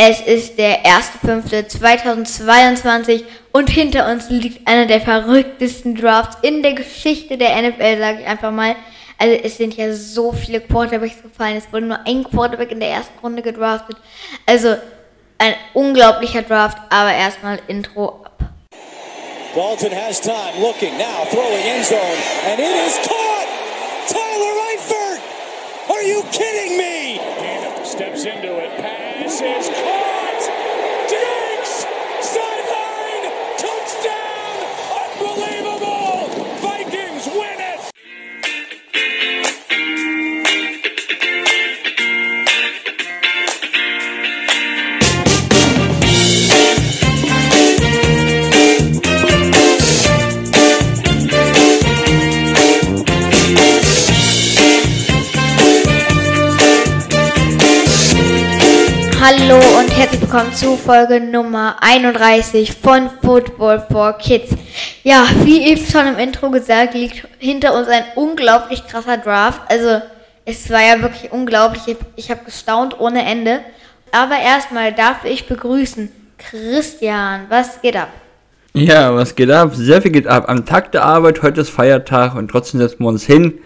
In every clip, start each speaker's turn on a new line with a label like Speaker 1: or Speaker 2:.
Speaker 1: Es ist der 1.5.2022 und hinter uns liegt einer der verrücktesten Drafts in der Geschichte der NFL, sage ich einfach mal. Also es sind ja so viele Quarterbacks gefallen. Es wurde nur ein Quarterback in der ersten Runde gedraftet. Also ein unglaublicher Draft, aber erstmal Intro ab. Dalton has time, looking now, throwing end zone, and it is caught! Tyler Eifert! Are you kidding me? steps into it, pass is caught! Hallo und herzlich willkommen zu Folge Nummer 31 von Football for Kids. Ja, wie eben schon im Intro gesagt, liegt hinter uns ein unglaublich krasser Draft. Also es war ja wirklich unglaublich. Ich, ich habe gestaunt ohne Ende. Aber erstmal darf ich begrüßen Christian. Was geht ab?
Speaker 2: Ja, was geht ab? Sehr viel geht ab. Am Tag der Arbeit, heute ist Feiertag und trotzdem setzen wir uns hin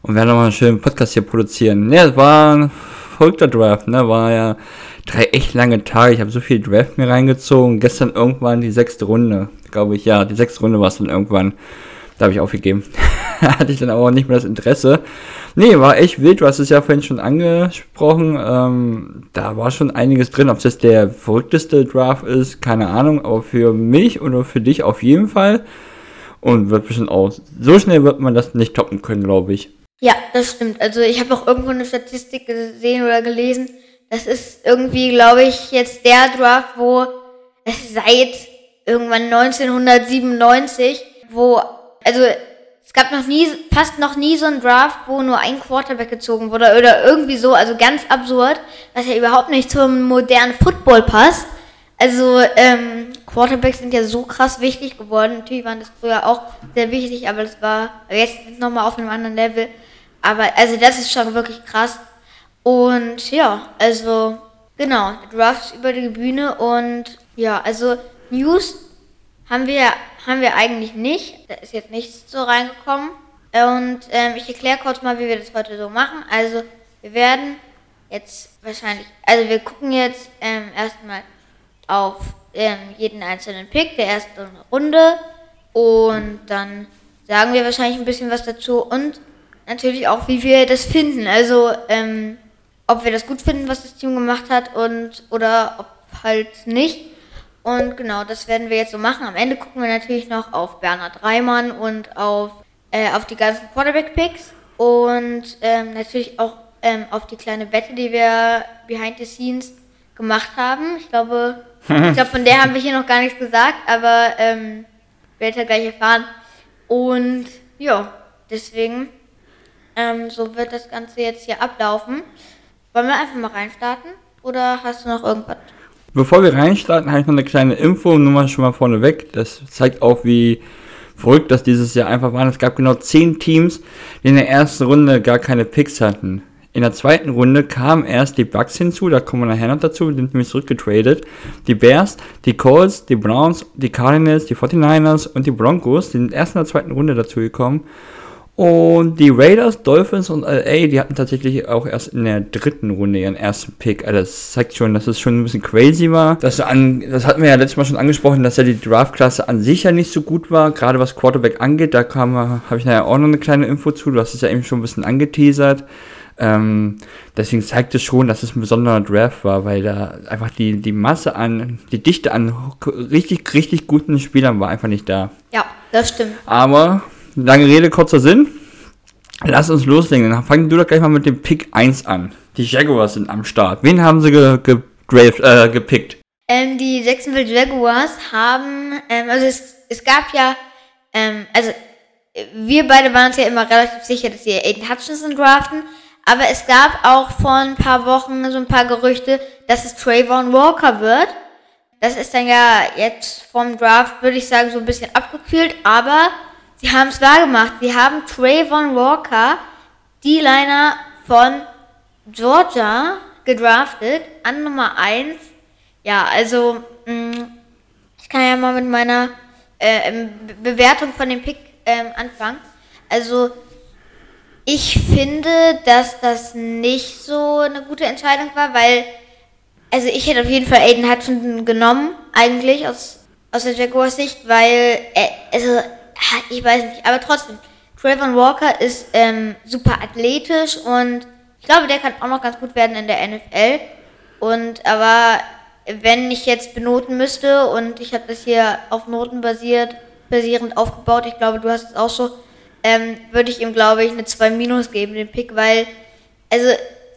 Speaker 2: und werden nochmal einen schönen Podcast hier produzieren. Ja, es war ein verrückter Draft, ne? War ja drei echt lange Tage. Ich habe so viel Draft mir reingezogen. Gestern irgendwann die sechste Runde, glaube ich. Ja, die sechste Runde war es dann irgendwann. Da habe ich aufgegeben. Hatte ich dann aber auch nicht mehr das Interesse. Nee, war echt wild. Du hast es ja vorhin schon angesprochen. Ähm, da war schon einiges drin. Ob das der verrückteste Draft ist, keine Ahnung. Aber für mich oder für dich auf jeden Fall. Und wird bestimmt auch. So schnell wird man das nicht toppen können, glaube ich.
Speaker 1: Ja, das stimmt. Also ich habe auch irgendwo eine Statistik gesehen oder gelesen, das ist irgendwie, glaube ich, jetzt der Draft, wo es seit irgendwann 1997, wo, also es gab noch nie, fast noch nie so einen Draft, wo nur ein Quarterback gezogen wurde oder irgendwie so, also ganz absurd, was ja überhaupt nicht zum modernen Football passt. Also ähm, Quarterbacks sind ja so krass wichtig geworden. Natürlich waren das früher auch sehr wichtig, aber das war jetzt nochmal auf einem anderen Level. Aber also das ist schon wirklich krass. Und ja, also genau, der Draft ist über die Bühne und ja, also News haben wir, haben wir eigentlich nicht. Da ist jetzt nichts so reingekommen. Und ähm, ich erkläre kurz mal, wie wir das heute so machen. Also wir werden jetzt wahrscheinlich, also wir gucken jetzt ähm, erstmal auf ähm, jeden einzelnen Pick der ersten Runde und dann sagen wir wahrscheinlich ein bisschen was dazu und natürlich auch, wie wir das finden. Also ähm, ob wir das gut finden, was das Team gemacht hat und oder ob halt nicht. Und genau, das werden wir jetzt so machen. Am Ende gucken wir natürlich noch auf Bernhard Reimann und auf, äh, auf die ganzen Quarterback-Picks und ähm, natürlich auch ähm, auf die kleine Wette, die wir behind the scenes gemacht haben. Ich glaube, ich glaube, von der haben wir hier noch gar nichts gesagt, aber ähm, werdet ihr gleich erfahren. Und ja, deswegen, ähm, so wird das Ganze jetzt hier ablaufen. Wollen wir einfach mal reinstarten? Oder hast du noch irgendwas?
Speaker 2: Bevor wir reinstarten, habe ich noch eine kleine Info, nur mal schon mal vorneweg. Das zeigt auch, wie verrückt das dieses Jahr einfach war. Es gab genau zehn Teams, die in der ersten Runde gar keine Picks hatten. In der zweiten Runde kamen erst die Bucks hinzu, da kommen wir nachher noch dazu, die sind nämlich zurückgetradet. Die Bears, die Colts, die Browns, die Cardinals, die 49ers und die Broncos, die sind erst in der zweiten Runde dazu gekommen. Und die Raiders, Dolphins und LA, die hatten tatsächlich auch erst in der dritten Runde ihren ersten Pick. Also das zeigt schon, dass es schon ein bisschen crazy war. Das, an, das hatten wir ja letztes Mal schon angesprochen, dass ja die Draftklasse an sich ja nicht so gut war, gerade was Quarterback angeht. Da habe ich nachher auch noch eine kleine Info zu. Du hast es ja eben schon ein bisschen angeteasert. Ähm, deswegen zeigt es schon, dass es ein besonderer Draft war, weil da einfach die, die Masse an, die Dichte an richtig, richtig guten Spielern war einfach nicht da.
Speaker 1: Ja, das stimmt.
Speaker 2: Aber Lange Rede, kurzer Sinn. Lass uns loslegen. Dann fang du doch gleich mal mit dem Pick 1 an. Die Jaguars sind am Start. Wen haben sie ge ge äh, gepickt?
Speaker 1: Ähm, die Jacksonville Jaguars haben, ähm, also es, es gab ja, ähm, also wir beide waren uns ja immer relativ sicher, dass sie Aiden Hutchinson draften, aber es gab auch vor ein paar Wochen so ein paar Gerüchte, dass es Trayvon Walker wird. Das ist dann ja jetzt vom Draft, würde ich sagen, so ein bisschen abgekühlt, aber Sie haben es wahr gemacht. Sie haben Trayvon Walker, die Liner von Georgia, gedraftet an Nummer 1 Ja, also mh, mm, ich kann ja mal mit meiner äh, ähm, Bewertung von dem Pick ähm, anfangen. Also ich finde, dass das nicht so eine gute Entscheidung war, weil also ich hätte auf jeden Fall Aiden Hutchinson genommen, eigentlich aus, aus der Jaguars Sicht, weil, äh, also, ich weiß nicht, aber trotzdem, Trayvon Walker ist ähm, super athletisch und ich glaube, der kann auch noch ganz gut werden in der NFL. Und aber wenn ich jetzt benoten müsste und ich habe das hier auf Noten basiert, basierend aufgebaut, ich glaube, du hast es auch so, ähm, würde ich ihm, glaube ich, eine 2 Minus geben, den Pick, weil, also,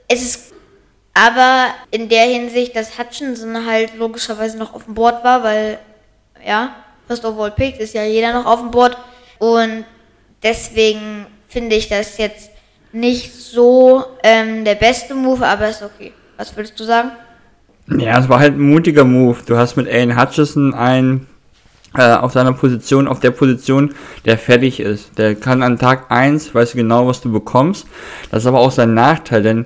Speaker 1: es ist aber in der Hinsicht, dass Hutchinson halt logischerweise noch auf dem Board war, weil, ja, First of all Pick ist ja jeder noch auf dem Board und deswegen finde ich das jetzt nicht so ähm, der beste Move, aber ist okay. Was würdest du sagen?
Speaker 2: Ja, es war halt ein mutiger Move. Du hast mit Alan Hutchison einen äh, auf seiner Position, auf der Position, der fertig ist. Der kann an Tag 1, weißt du genau, was du bekommst. Das ist aber auch sein Nachteil, denn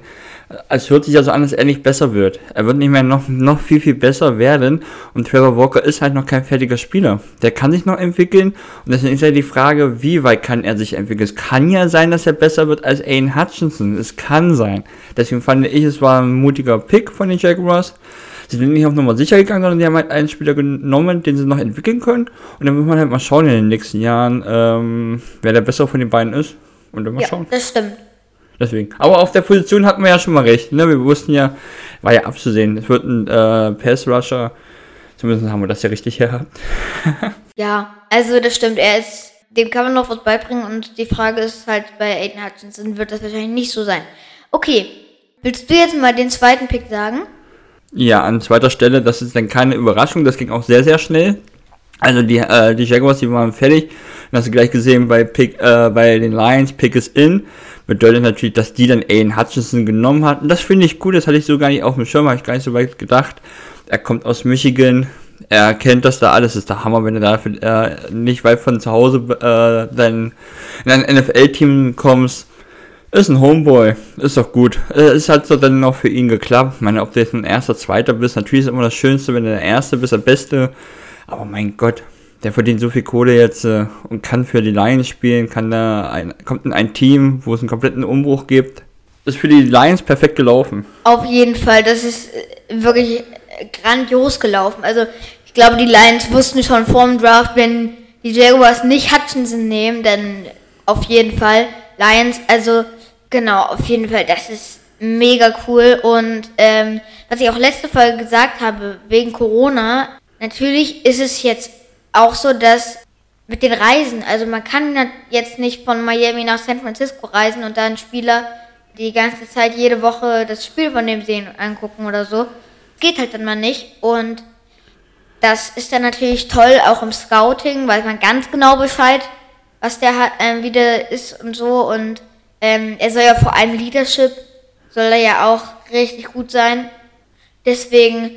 Speaker 2: es hört sich ja so an, dass er nicht besser wird. Er wird nicht mehr noch, noch viel, viel besser werden. Und Trevor Walker ist halt noch kein fertiger Spieler. Der kann sich noch entwickeln. Und deswegen ist ja die Frage, wie weit kann er sich entwickeln? Es kann ja sein, dass er besser wird als Aiden Hutchinson. Es kann sein. Deswegen fand ich, es war ein mutiger Pick von den Jaguars. Sie sind nicht auf Nummer sicher gegangen, sondern die haben halt einen Spieler genommen, den sie noch entwickeln können. Und dann muss man halt mal schauen in den nächsten Jahren, ähm, wer der bessere von den beiden ist. Und dann mal
Speaker 1: ja,
Speaker 2: schauen.
Speaker 1: Das stimmt.
Speaker 2: Deswegen. Aber auf der Position hatten wir ja schon mal recht. Ne? Wir wussten ja, war ja abzusehen. Es wird ein äh, Pass-Rusher. Zumindest haben wir das ja richtig her.
Speaker 1: ja, also das stimmt. Er ist, dem kann man noch was beibringen und die Frage ist halt bei Aiden Hutchinson wird das wahrscheinlich nicht so sein. Okay, willst du jetzt mal den zweiten Pick sagen?
Speaker 2: Ja, an zweiter Stelle, das ist dann keine Überraschung, das ging auch sehr, sehr schnell. Also die, äh, die Jaguars, die waren fertig. Und hast du gleich gesehen bei Pick, äh, bei den Lions, Pick is in bedeutet natürlich, dass die dann Aiden Hutchinson genommen hatten. Das finde ich gut, das hatte ich so gar nicht auf dem Schirm, habe ich gar nicht so weit gedacht. Er kommt aus Michigan, er kennt das da alles, ist der Hammer, wenn du da äh, nicht weit von zu Hause äh, dann in ein NFL-Team kommst. Ist ein Homeboy, ist doch gut. Äh, es hat so dann noch für ihn geklappt. Ich meine, ob du jetzt ein erster, zweiter bist, natürlich ist immer das Schönste, wenn du der Erste bist, der Beste. Aber mein Gott, der verdient so viel Kohle jetzt äh, und kann für die Lions spielen, kann da ein, kommt in ein Team, wo es einen kompletten Umbruch gibt. Ist für die Lions perfekt gelaufen.
Speaker 1: Auf jeden Fall, das ist äh, wirklich äh, grandios gelaufen. Also ich glaube, die Lions wussten schon vor dem Draft, wenn die Jaguars nicht Hutchinson nehmen, dann auf jeden Fall Lions. Also genau, auf jeden Fall, das ist mega cool. Und ähm, was ich auch letzte Folge gesagt habe, wegen Corona, natürlich ist es jetzt auch so, dass mit den Reisen, also man kann jetzt nicht von Miami nach San Francisco reisen und dann Spieler die ganze Zeit jede Woche das Spiel von dem sehen angucken oder so. Geht halt dann mal nicht und das ist dann natürlich toll, auch im Scouting, weil man ganz genau Bescheid, was der hat, äh, wie der ist und so und ähm, er soll ja vor allem Leadership, soll er ja auch richtig gut sein. Deswegen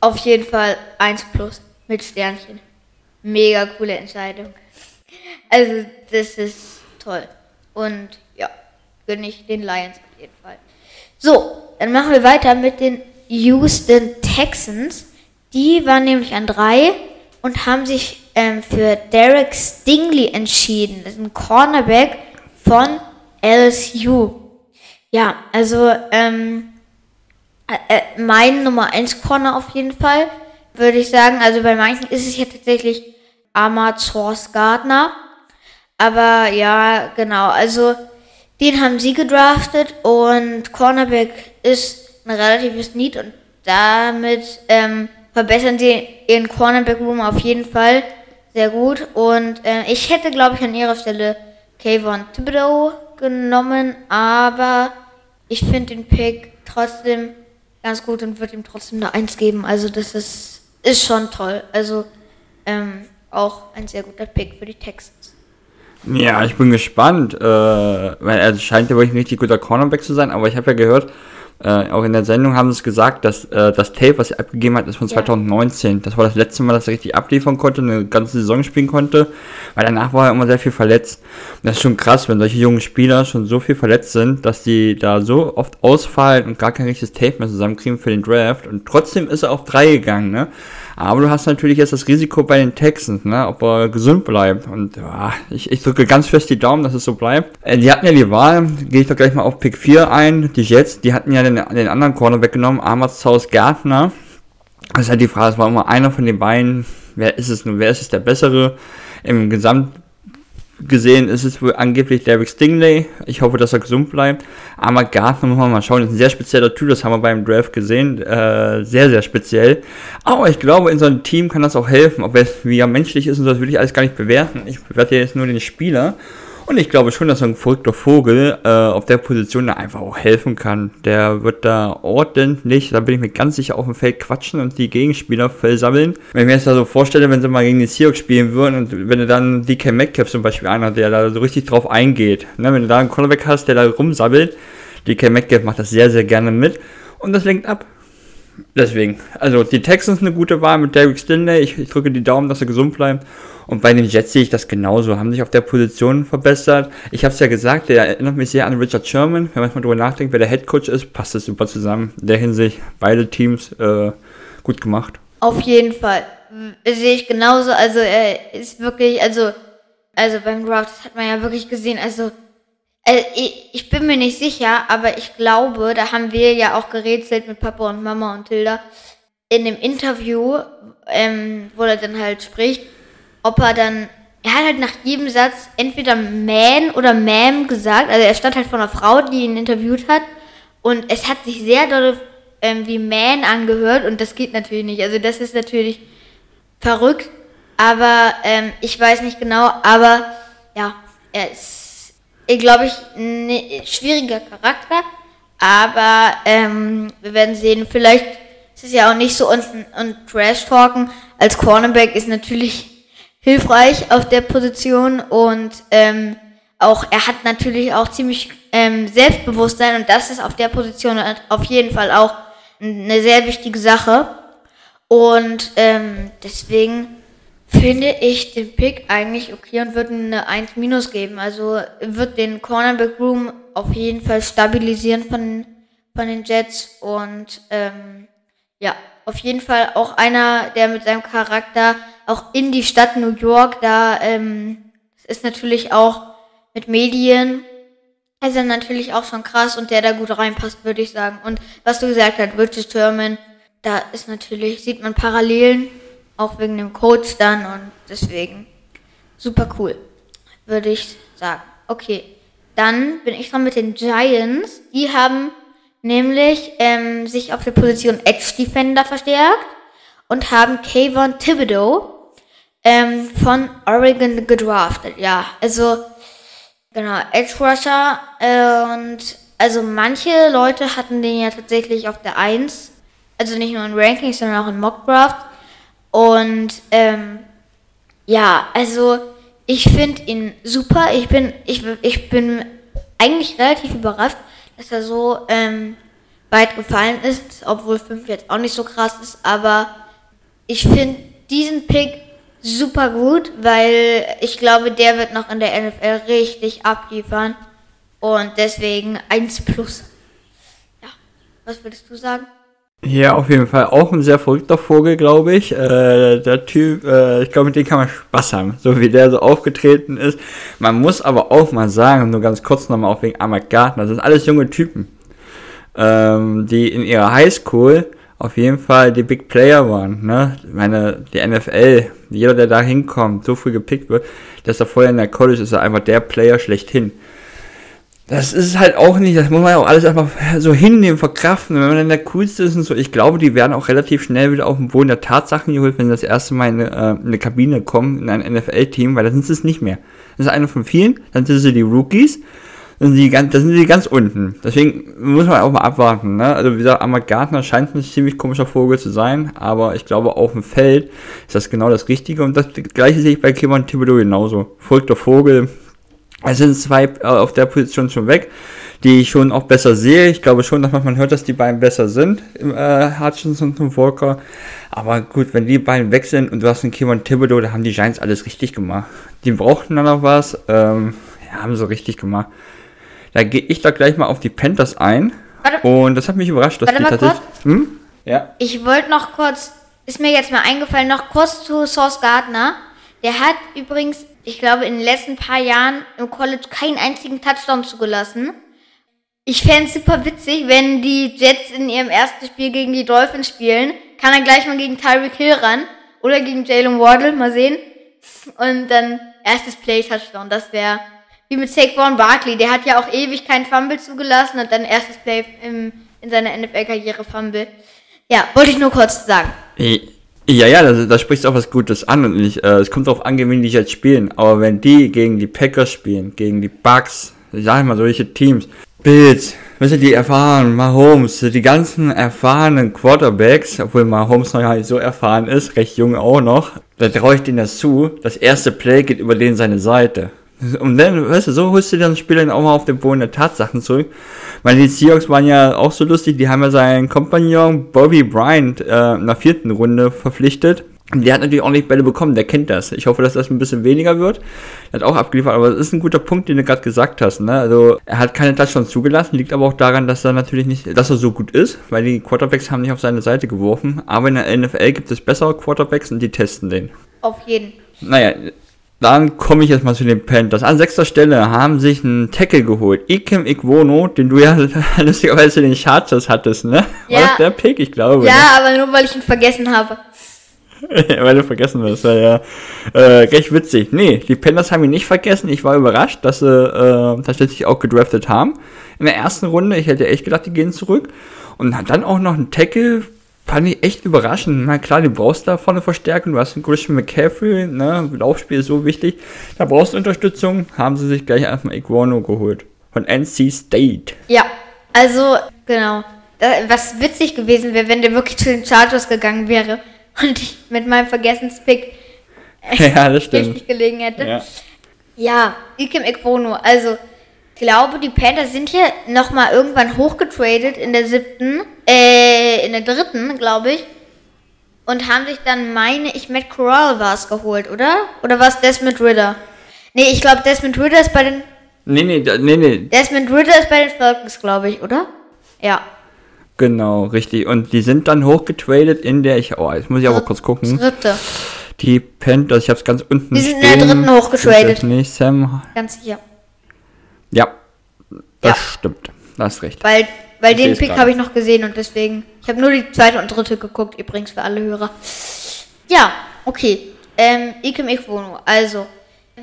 Speaker 1: auf jeden Fall 1 plus mit Sternchen mega coole Entscheidung. Also, das ist toll. Und ja, gönne ich den Lions auf jeden Fall. So, dann machen wir weiter mit den Houston Texans. Die waren nämlich an drei und haben sich ähm, für Derek Stingley entschieden. Das ist ein Cornerback von LSU. Ja, also ähm, äh, äh mein Nummer 1 Corner auf jeden Fall, würde ich sagen. Also bei manchen ist es ja tatsächlich Amazors Gardner. Aber ja, genau. Also den haben sie gedraftet und Cornerback ist ein relatives Need und damit ähm, verbessern sie ihren Cornerback Room auf jeden Fall sehr gut. Und äh, ich hätte, glaube ich, an ihrer Stelle Kayvon Thibodeau genommen, aber ich finde den Pick trotzdem ganz gut und würde ihm trotzdem eine Eins geben. Also das ist, ist schon toll. Also ähm, auch ein sehr guter Pick für die Texans.
Speaker 2: Ja, ich bin gespannt, äh, weil er scheint ja wirklich ein richtig guter Cornerback zu sein, aber ich habe ja gehört, Äh, auch in der Sendung haben sie es gesagt, dass äh, das Tape, was er abgegeben hat, ist von
Speaker 1: Ja.
Speaker 2: 2019. Das war das letzte Mal, dass er richtig abliefern konnte, eine ganze Saison spielen konnte, weil danach war er immer sehr viel verletzt. Und das ist schon krass, wenn solche jungen Spieler schon so viel verletzt sind, dass die da so oft ausfallen und gar kein richtiges Tape mehr zusammenkriegen für den Draft. Und trotzdem ist er auf drei gegangen, ne? Aber du hast natürlich jetzt das Risiko bei den Texans, ne, ob er gesund bleibt. Und ja, ich, ich drücke ganz fest die Daumen, dass es so bleibt. Äh, die hatten ja die Wahl, gehe ich doch gleich mal auf Pick 4 ein. Die Jets, die hatten ja den, den anderen Corner weggenommen, Armadshaus Gärtner. Das ist halt die Frage, es war immer einer von den beiden. Wer ist es nun? Wer ist es der bessere? Im Gesamt gesehen ist es wohl angeblich Derek Stingley. Ich hoffe, dass er gesund bleibt. Aber Gartner muss man mal schauen. Das ist ein sehr spezieller Typ. Das haben wir beim Draft gesehen. Äh, sehr, sehr speziell. Aber ich glaube, in so einem Team kann das auch helfen. Ob er wie er menschlich ist und so, das will ich alles gar nicht bewerten. Ich bewerte jetzt nur den Spieler. Und ich glaube schon, dass so ein verrückter Vogel äh, auf der Position da einfach auch helfen kann. Der wird da ordentlich, da bin ich mir ganz sicher, auf dem Feld quatschen und die Gegenspieler versammeln. Wenn ich mir jetzt da so vorstelle, wenn sie mal gegen die Seahawks spielen würden und wenn du dann DK Metcalf zum Beispiel einer, der da so richtig drauf eingeht, ne, wenn du da einen Cornerback hast, der da rumsabbelt, DK Metcalf macht das sehr, sehr gerne mit und das lenkt ab. Deswegen, also die Texans eine gute Wahl mit Derek Stinley. Ich, ich drücke die Daumen, dass er gesund bleibt. Und bei den Jets sehe ich das genauso. Haben sich auf der Position verbessert. Ich habe es ja gesagt, der erinnert mich sehr an Richard Sherman. Wenn man mal drüber nachdenkt, wer der Head Coach ist, passt das super zusammen. In der Hinsicht, beide Teams äh, gut gemacht.
Speaker 1: Auf jeden Fall. W- Sehe ich genauso. Also er ist wirklich, also, also beim Draft, hat man ja wirklich gesehen. Also, ich, ich bin mir nicht sicher, aber ich glaube, da haben wir ja auch gerätselt mit Papa und Mama und Tilda in dem Interview, ähm, wo er dann halt spricht, ob er dann, er hat halt nach jedem Satz entweder man oder ma'am gesagt. Also er stand halt vor einer Frau, die ihn interviewt hat. Und es hat sich sehr doll ähm, wie man angehört und das geht natürlich nicht. Also das ist natürlich verrückt, aber ähm, ich weiß nicht genau, aber ja, er ist, glaube ich, ein schwieriger Charakter, aber ähm, wir werden sehen, vielleicht ist es ja auch nicht so und, und Trash-Talken als Cornerback ist natürlich hilfreich auf der Position und ähm, auch er hat natürlich auch ziemlich ähm, Selbstbewusstsein und das ist auf der Position auf jeden Fall auch eine sehr wichtige Sache. Und ähm, deswegen finde ich den Pick eigentlich okay und würde eine 1 minus geben. Also wird den Cornerback Room auf jeden Fall stabilisieren von, von den Jets und ähm, ja, auf jeden Fall auch einer, der mit seinem Charakter auch in die Stadt New York, da ähm, ist natürlich auch mit Medien, ist er natürlich auch schon krass und der da gut reinpasst, würde ich sagen. Und was du gesagt hast, Richard Sherman, da ist natürlich, sieht man Parallelen, auch wegen dem Coach dann und deswegen super cool, würde ich sagen. Okay, dann bin ich dran mit den Giants. Die haben nämlich ähm, sich auf der Position Edge Defender verstärkt und haben Kayvon Thibodeau ähm, von Oregon gedraftet. Ja, also genau, Edge Rusher äh, und also manche Leute hatten den ja tatsächlich auf der 1, also nicht nur in Rankings, sondern auch in Mock Draft. Und ähm, ja, also ich finde ihn super. Ich bin, ich, ich bin eigentlich relativ überrascht, dass er so ähm, weit gefallen ist, obwohl 5 jetzt auch nicht so krass ist, aber ich finde diesen Pick super gut, weil ich glaube, der wird noch in der NFL richtig abliefern und deswegen 1 plus. Ja, was würdest du sagen?
Speaker 2: Ja, auf jeden Fall auch ein sehr verrückter Vogel, glaube ich. Äh, der Typ, äh, ich glaube, mit dem kann man Spaß haben, so wie der so aufgetreten ist. Man muss aber auch mal sagen, nur ganz kurz nochmal auch wegen Ahmad Gardner, das sind alles junge Typen, ähm, die in ihrer Highschool auf jeden Fall die Big Player waren. Ne? Ich meine, die NFL, jeder, der da hinkommt, so früh gepickt wird, dass er vorher in der College ist, er einfach der Player schlechthin. Das ist halt auch nicht, das muss man ja auch alles einfach so hinnehmen, verkraften. Wenn man dann der Coolste ist und so, ich glaube, die werden auch relativ schnell wieder auf den Boden der Tatsachen geholt, wenn sie das erste Mal in eine, äh, in eine Kabine kommen, in ein NFL-Team, weil da sind sie es nicht mehr. Das ist einer von vielen, dann sind sie die Rookies, dann sind die ganz, da sind die ganz unten. Deswegen muss man auch mal abwarten. Ne? Also wie gesagt, Ahmad Gardner scheint ein ziemlich komischer Vogel zu sein, aber ich glaube, auf dem Feld ist das genau das Richtige und das gleiche sehe ich bei Kevin Thibodeau genauso. Folgter Vogel, es sind zwei äh, auf der Position schon weg. die ich schon auch besser sehe. Ich glaube schon, dass man hört, dass die beiden besser sind, äh, Hutchinson und Walker. Aber gut, wenn die beiden weg sind und du hast einen Kevin Thibodeau, da haben die Giants alles richtig gemacht. Die brauchten dann noch was, ähm, ja, haben sie richtig gemacht. Da gehe ich da gleich mal auf die Panthers ein.
Speaker 1: Warte,
Speaker 2: Und das hat mich überrascht, dass
Speaker 1: Warte
Speaker 2: die tatsächlich. Hm? Ja.
Speaker 1: ich wollte noch kurz, ist mir jetzt mal eingefallen, noch kurz zu Sauce Gardner. Der hat übrigens, ich glaube, in den letzten paar Jahren im College keinen einzigen Touchdown zugelassen. Ich fände es super witzig, wenn die Jets in ihrem ersten Spiel gegen die Dolphins spielen. Kann er gleich mal gegen Tyreek Hill ran. Oder gegen Jalen Wardle, mal sehen. Und dann erstes Play-Touchdown. Das wäre wie mit Saquon Barkley. Der hat ja auch ewig keinen Fumble zugelassen und dann erstes Play im, in seiner NFL-Karriere Fumble. Ja, wollte ich nur kurz sagen.
Speaker 2: Ja, ja, da, da sprichst auch was Gutes an und ich, äh, es kommt darauf an, gegen die jetzt spielen. Aber wenn die gegen die Packers spielen, gegen die Bucks, ich sag mal solche Teams, Bills, weißt du, die erfahren, Mahomes, die ganzen erfahrenen Quarterbacks, obwohl Mahomes noch ja nicht so erfahren ist, recht jung auch noch, da traue ich denen das zu, das erste Play geht über den seine Seite. Und dann, weißt du, so holst du den Spieler dann auch mal auf den Boden der Tatsachen zurück. Weil die Seahawks waren ja auch so lustig, die haben ja seinen Kompagnon Bobby Bryant äh, in der vierten Runde verpflichtet. Und der hat natürlich ordentlich Bälle bekommen, der kennt das. Ich hoffe, dass das ein bisschen weniger wird. Er hat auch abgeliefert, aber das ist ein guter Punkt, den du gerade gesagt hast. Ne? Also er hat keine Touchdowns zugelassen, liegt aber auch daran, dass er natürlich nicht, dass er so gut ist, weil die Quarterbacks haben nicht auf seine Seite geworfen. Aber in der NFL gibt es bessere Quarterbacks und die testen den.
Speaker 1: Auf jeden.
Speaker 2: Naja, dann komme ich jetzt mal zu den Panthers. An sechster Stelle haben sich einen Tackle geholt. Ikem Ikwono, den du ja lustigerweise den Chargers hattest, ne?
Speaker 1: Ja.
Speaker 2: War das der Pick, ich glaube.
Speaker 1: Ja, aber nur weil ich ihn vergessen habe.
Speaker 2: Ne? Weil du vergessen hast, ja, ja. Äh, recht witzig. Nee, die Panthers haben ihn nicht vergessen. Ich war überrascht, dass sie äh, tatsächlich auch gedraftet haben. In der ersten Runde, ich hätte echt gedacht, die gehen zurück. Und hat dann auch noch einen Tackle, fand ich echt überraschend. Na klar, du brauchst da vorne Verstärkung. Du hast einen Christian McCaffrey, ne? Laufspiel ist so wichtig. Da brauchst du Unterstützung. Haben sie sich gleich erstmal Iguano geholt. Von NC State.
Speaker 1: Ja, also, genau. Da, was witzig gewesen wäre, wenn der wirklich zu den Chargers gegangen wäre und ich mit meinem Vergessenspick
Speaker 2: ja, das stimmt.
Speaker 1: richtig gelegen hätte.
Speaker 2: Ja.
Speaker 1: Ja, Ikem Ekwono. Also, glaube, die Panthers sind hier nochmal irgendwann hochgetradet in der siebten, äh, in der dritten, glaube ich. Und haben sich dann, meine ich, Matt Corral war es geholt, oder? Oder war es Desmond Ritter? Nee, ich glaube, Desmond Ritter ist bei den,
Speaker 2: Nee, nee, nee, nee,
Speaker 1: Desmond Ritter ist bei den Falcons, glaube ich, oder? Ja.
Speaker 2: genau, richtig. Und die sind dann hochgetradet in der, ich, oh, jetzt muss ich aber kurz gucken.
Speaker 1: Dritte.
Speaker 2: Die Panthers, ich hab's ganz unten
Speaker 1: Die sind in der dritten hochgetradet.
Speaker 2: Nicht Sam,
Speaker 1: Ganz sicher.
Speaker 2: Ja, das
Speaker 1: Ja.
Speaker 2: stimmt. Da hast recht.
Speaker 1: Weil, weil
Speaker 2: Ich
Speaker 1: den Pick habe ich noch gesehen und deswegen. Ich habe nur die zweite und dritte geguckt, übrigens für alle Hörer. Ja, okay. Ähm, Ikem Ikwono. Also,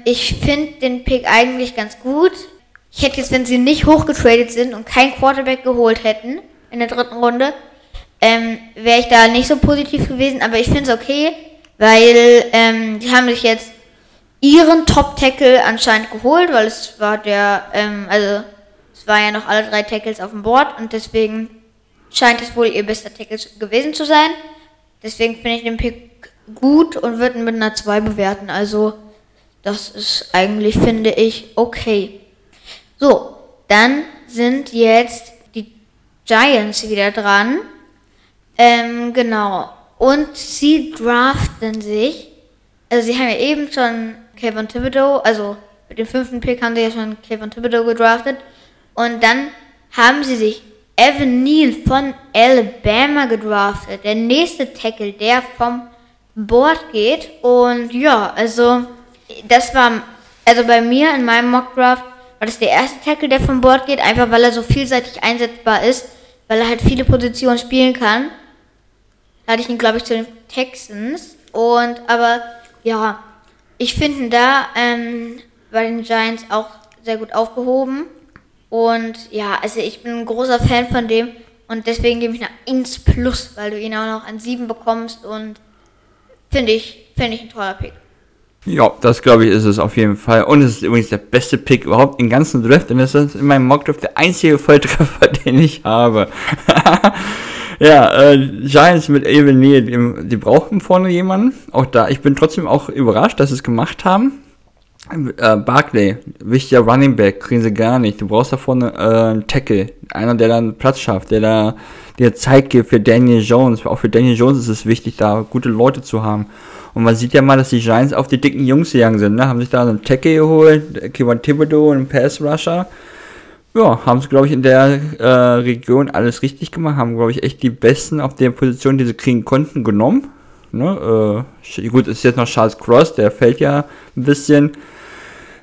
Speaker 1: ich finde den Pick eigentlich ganz gut. Ich hätte jetzt, wenn sie nicht hochgetradet sind und kein Quarterback geholt hätten in der dritten Runde, ähm, wäre ich da nicht so positiv gewesen. Aber ich finde es okay, weil ähm, die haben sich jetzt ihren Top-Tackle anscheinend geholt, weil es war der, ähm, also es war ja noch alle drei Tackles auf dem Board und deswegen scheint es wohl ihr bester Tackle gewesen zu sein. Deswegen finde ich den Pick gut und würde ihn mit einer 2 bewerten. Also das ist eigentlich, finde ich, okay. So, dann sind jetzt die Giants wieder dran. Ähm, genau. Und sie draften sich. Also sie haben ja eben schon Kevin Thibodeau, also mit dem fünften Pick haben sie ja schon Kevin Thibodeau gedraftet. Und dann haben sie sich Evan Neal von Alabama gedraftet. Der nächste Tackle, der vom Board geht. Und ja, also das war, also bei mir in meinem Mock Draft war das der erste Tackle, der vom Board geht, einfach weil er so vielseitig einsetzbar ist, weil er halt viele Positionen spielen kann. Da hatte ich ihn, glaube ich, zu den Texans. Und aber ja, ich finde da ähm, bei den Giants auch sehr gut aufgehoben. Und ja, also ich bin ein großer Fan von dem. Und deswegen gebe ich eine 1 plus, weil du ihn auch noch an 7 bekommst. Und finde ich, finde ich ein toller Pick.
Speaker 2: Ja, das glaube ich ist es auf jeden Fall. Und es ist übrigens der beste Pick überhaupt im ganzen Draft. Und es ist in meinem Mockdraft der einzige Volltreffer, den ich habe. ja, äh, Giants mit Evan Neal, die, die brauchen vorne jemanden. Auch da, ich bin trotzdem auch überrascht, dass sie es gemacht haben. Äh, Barclay, wichtiger Running Back, kriegen sie gar nicht. Du brauchst da vorne äh, einen Tackle, einer, der dann Platz schafft, der da dir Zeit gibt für Daniel Jones. Auch für Daniel Jones ist es wichtig, da gute Leute zu haben. Und man sieht ja mal, dass die Giants auf die dicken Jungs gegangen sind, ne? Haben sich da einen Tackle geholt, Kevin Thibodeau, einen Pass Rusher. Ja, haben sie, glaube ich, in der äh, Region alles richtig gemacht, haben, glaube ich, echt die Besten auf der Position, die sie kriegen konnten, genommen. Ne? Äh, gut, ist jetzt noch Charles Cross, der fällt ja ein bisschen.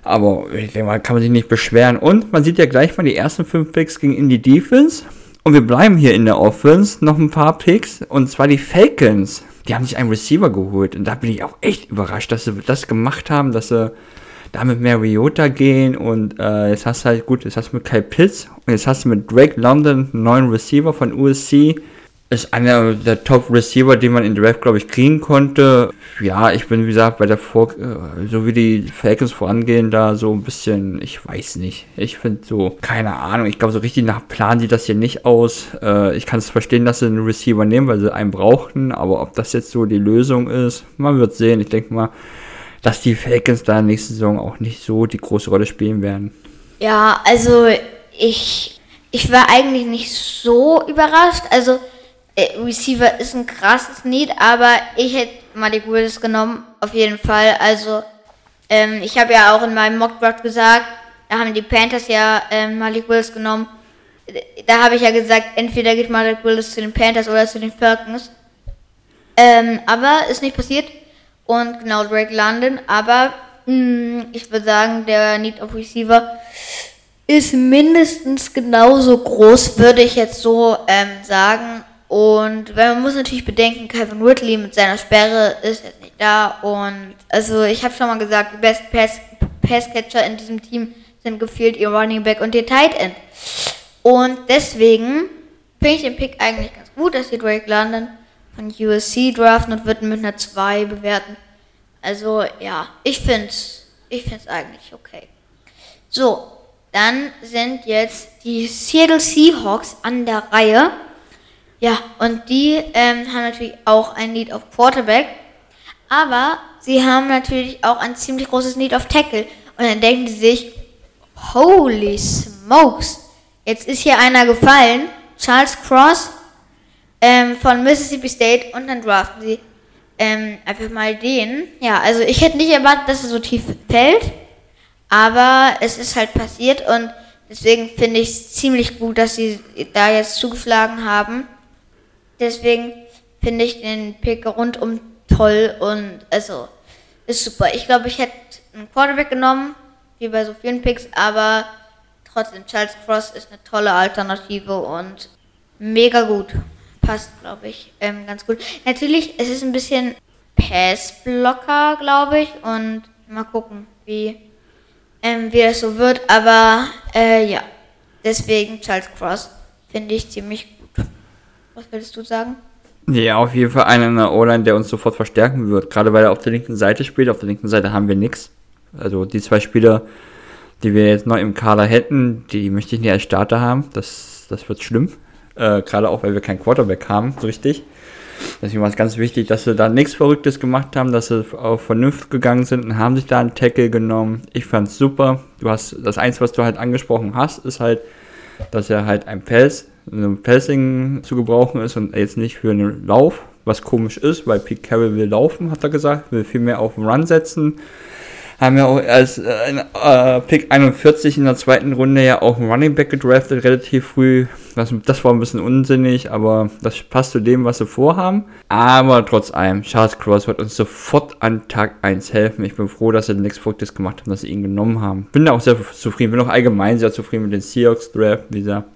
Speaker 2: Aber ich denke mal, kann man sich nicht beschweren. Und man sieht ja gleich mal, die ersten fünf Picks gingen in die Defense. Und wir bleiben hier in der Offense. Noch ein paar Picks. Und zwar die Falcons. Die haben sich einen Receiver geholt. Und da bin ich auch echt überrascht, dass sie das gemacht haben, dass sie da mit Mariota gehen. Und äh, jetzt hast du halt, gut, jetzt hast du mit Kyle Pitts. Und jetzt hast du mit Drake London einen neuen Receiver von USC ist einer der Top-Receiver, den man in Draft, glaube ich, kriegen konnte. Ja, ich bin, wie gesagt, bei der Vor äh, so wie die Falcons vorangehen, da so ein bisschen, ich weiß nicht. Ich finde so, keine Ahnung, ich glaube, so richtig nach Plan sieht das hier nicht aus. Äh, ich kann es verstehen, dass sie einen Receiver nehmen, weil sie einen brauchten, aber ob das jetzt so die Lösung ist, man wird sehen. Ich denke mal, dass die Falcons da nächste Saison auch nicht so die große Rolle spielen werden.
Speaker 1: Ja, also ich, ich war eigentlich nicht so überrascht. Also äh, Receiver ist ein krasses Need, aber ich hätte Malik Willis genommen, auf jeden Fall. Also, ähm, ich habe ja auch in meinem Mockdraft gesagt, da haben die Panthers ja ähm, Malik Willis genommen. Da habe ich ja gesagt, entweder geht Malik Willis zu den Panthers oder zu den Falcons. Ähm, aber ist nicht passiert. Und genau Drake London. Aber mh, hm, ich würde sagen, der Need of Receiver ist mindestens genauso groß, würde ich jetzt so ähm, sagen. Und weil man muss natürlich bedenken, Calvin Ridley mit seiner Sperre ist jetzt nicht da. Und also ich habe schon mal gesagt, die besten Pass Passcatcher in diesem Team sind gefühlt ihr Running Back und ihr Tight End. Und deswegen finde ich den Pick eigentlich ganz gut, dass die Drake London von USC draften und wird mit einer 2 bewerten. Also ja, ich finde es ich find's eigentlich okay. So, dann sind jetzt die Seattle Seahawks an der Reihe. Ja, und die ähm, haben natürlich auch ein Need auf Quarterback, aber sie haben natürlich auch ein ziemlich großes Need auf Tackle. Und dann denken sie sich, holy smokes, jetzt ist hier einer gefallen, Charles Cross ähm, von Mississippi State, und dann draften sie ähm, einfach mal den. Ja, also ich hätte nicht erwartet, dass er so tief fällt, aber es ist halt passiert und deswegen finde ich es ziemlich gut, dass sie da jetzt zugeschlagen haben. Deswegen finde ich den Pick rundum toll und also ist super. Ich glaube, ich hätte einen Quarterback genommen, wie bei so vielen Picks, aber trotzdem Charles Cross ist eine tolle Alternative und mega gut. Passt, glaube ich, ähm, ganz gut. Natürlich, es ist ein bisschen Passblocker, glaube ich, und mal gucken, wie, ähm, wie das so wird, aber äh, ja, deswegen Charles Cross finde ich ziemlich gut. Was würdest du sagen?
Speaker 2: Ja, auf jeden Fall einer O-Line, der uns sofort verstärken wird. Gerade weil er auf der linken Seite spielt. Auf der linken Seite haben wir nichts. Also die zwei Spieler, die wir jetzt noch im Kader hätten, die möchte ich nicht als Starter haben. Das, das wird schlimm. Äh, Gerade auch, weil wir keinen Quarterback haben, so richtig. Deswegen war es ganz wichtig, dass sie da nichts Verrücktes gemacht haben, dass sie auf Vernunft gegangen sind und haben sich da einen Tackle genommen. Ich fand es super. Du hast das eins, was du halt angesprochen hast, ist halt, dass er halt ein Fels einem Passing zu gebrauchen ist und jetzt nicht für einen Lauf, was komisch ist, weil Pete Carroll will laufen, hat er gesagt, will viel mehr auf den Run setzen. Haben ja auch als äh, äh, Pick 41 in der zweiten Runde ja auch einen Running Back gedraftet, relativ früh. Das, das war ein bisschen unsinnig, aber das passt zu dem, was sie vorhaben. Aber trotz allem, Charles Cross wird uns sofort an Tag 1 helfen. Ich bin froh, dass sie nichts Verrücktes gemacht haben, dass sie ihn genommen haben. Bin da auch sehr zufrieden, bin auch allgemein sehr zufrieden mit den Seahawks Draft, gesagt.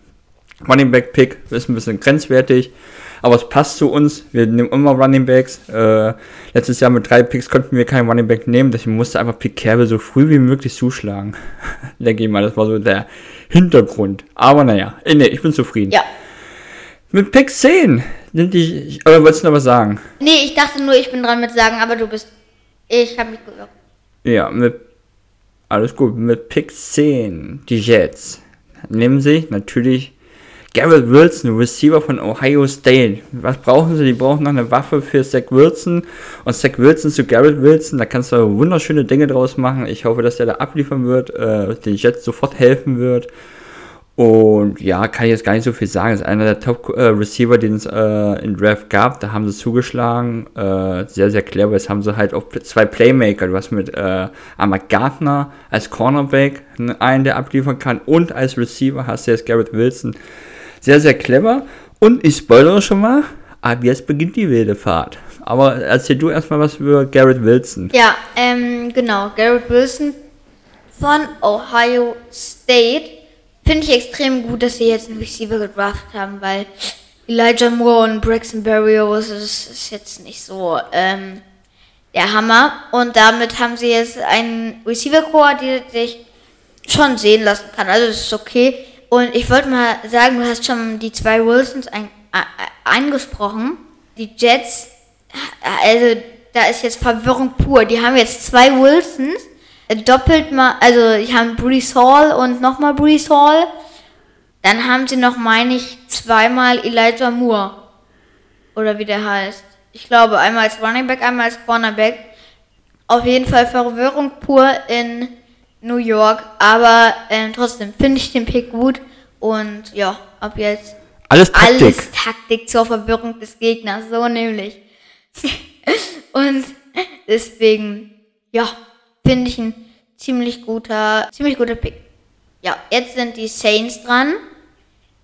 Speaker 2: Running Back Pick ist ein bisschen grenzwertig, aber es passt zu uns. Wir nehmen immer Running Backs. Äh, letztes Jahr mit drei Picks konnten wir keinen Running Back nehmen, deswegen musste einfach Pick Kerbe so früh wie möglich zuschlagen. Denke ich mal, das war so der Hintergrund. Aber naja, äh, nee, ich bin zufrieden.
Speaker 1: Ja.
Speaker 2: Mit Pick 10 sind die. Oder wolltest du noch was sagen?
Speaker 1: Nee, ich dachte nur, ich bin dran mit sagen, aber du bist. Ich habe mich gehört.
Speaker 2: Ja, mit. Alles gut. Mit Pick 10, die Jets, nehmen sie natürlich Garrett Wilson, Receiver von Ohio State. Was brauchen sie? Die brauchen noch eine Waffe für Zach Wilson. Und Zach Wilson zu Garrett Wilson, da kannst du wunderschöne Dinge draus machen. Ich hoffe, dass der da abliefern wird, äh, den Jets sofort helfen wird. Und ja, kann ich jetzt gar nicht so viel sagen. Ist einer der Top-Receiver, äh, den es äh, in Draft gab. Da haben sie zugeschlagen. Äh, sehr, sehr clever. Jetzt haben sie halt auch zwei Playmaker. Du hast mit äh, Ahmad Gardner als Cornerback einen, der abliefern kann. Und als Receiver hast du jetzt Garrett Wilson. Sehr, sehr clever. Und ich spoilere schon mal, ab jetzt beginnt die wilde Fahrt. Aber erzähl du erstmal was über Garrett Wilson.
Speaker 1: Ja, ähm, genau. Garrett Wilson von Ohio State Finde ich extrem gut, dass sie jetzt einen Receiver gedraftet haben, weil Elijah Moore und Braxton Berrios ist, ist jetzt nicht so ähm, der Hammer. Und damit haben sie jetzt einen Receiver-Core, der sich schon sehen lassen kann. Also das ist okay. Und ich wollte mal sagen, du hast schon die zwei Wilsons ein, äh, angesprochen. Die Jets, also da ist jetzt Verwirrung pur. Die haben jetzt zwei Wilsons doppelt mal, also ich habe Brees Hall und nochmal Brees Hall. Dann haben sie noch, meine ich, zweimal Elijah Moore. Oder wie der heißt. Ich glaube, einmal als Running Back, einmal als Cornerback. Auf jeden Fall Verwirrung pur in New York. Aber äh, trotzdem finde ich den Pick gut. Und ja, ab jetzt
Speaker 2: alles Taktik.
Speaker 1: alles Taktik zur Verwirrung des Gegners. So nämlich. und deswegen, ja, finde ich ein ziemlich guter, ziemlich guter Pick. Ja, jetzt sind die Saints dran.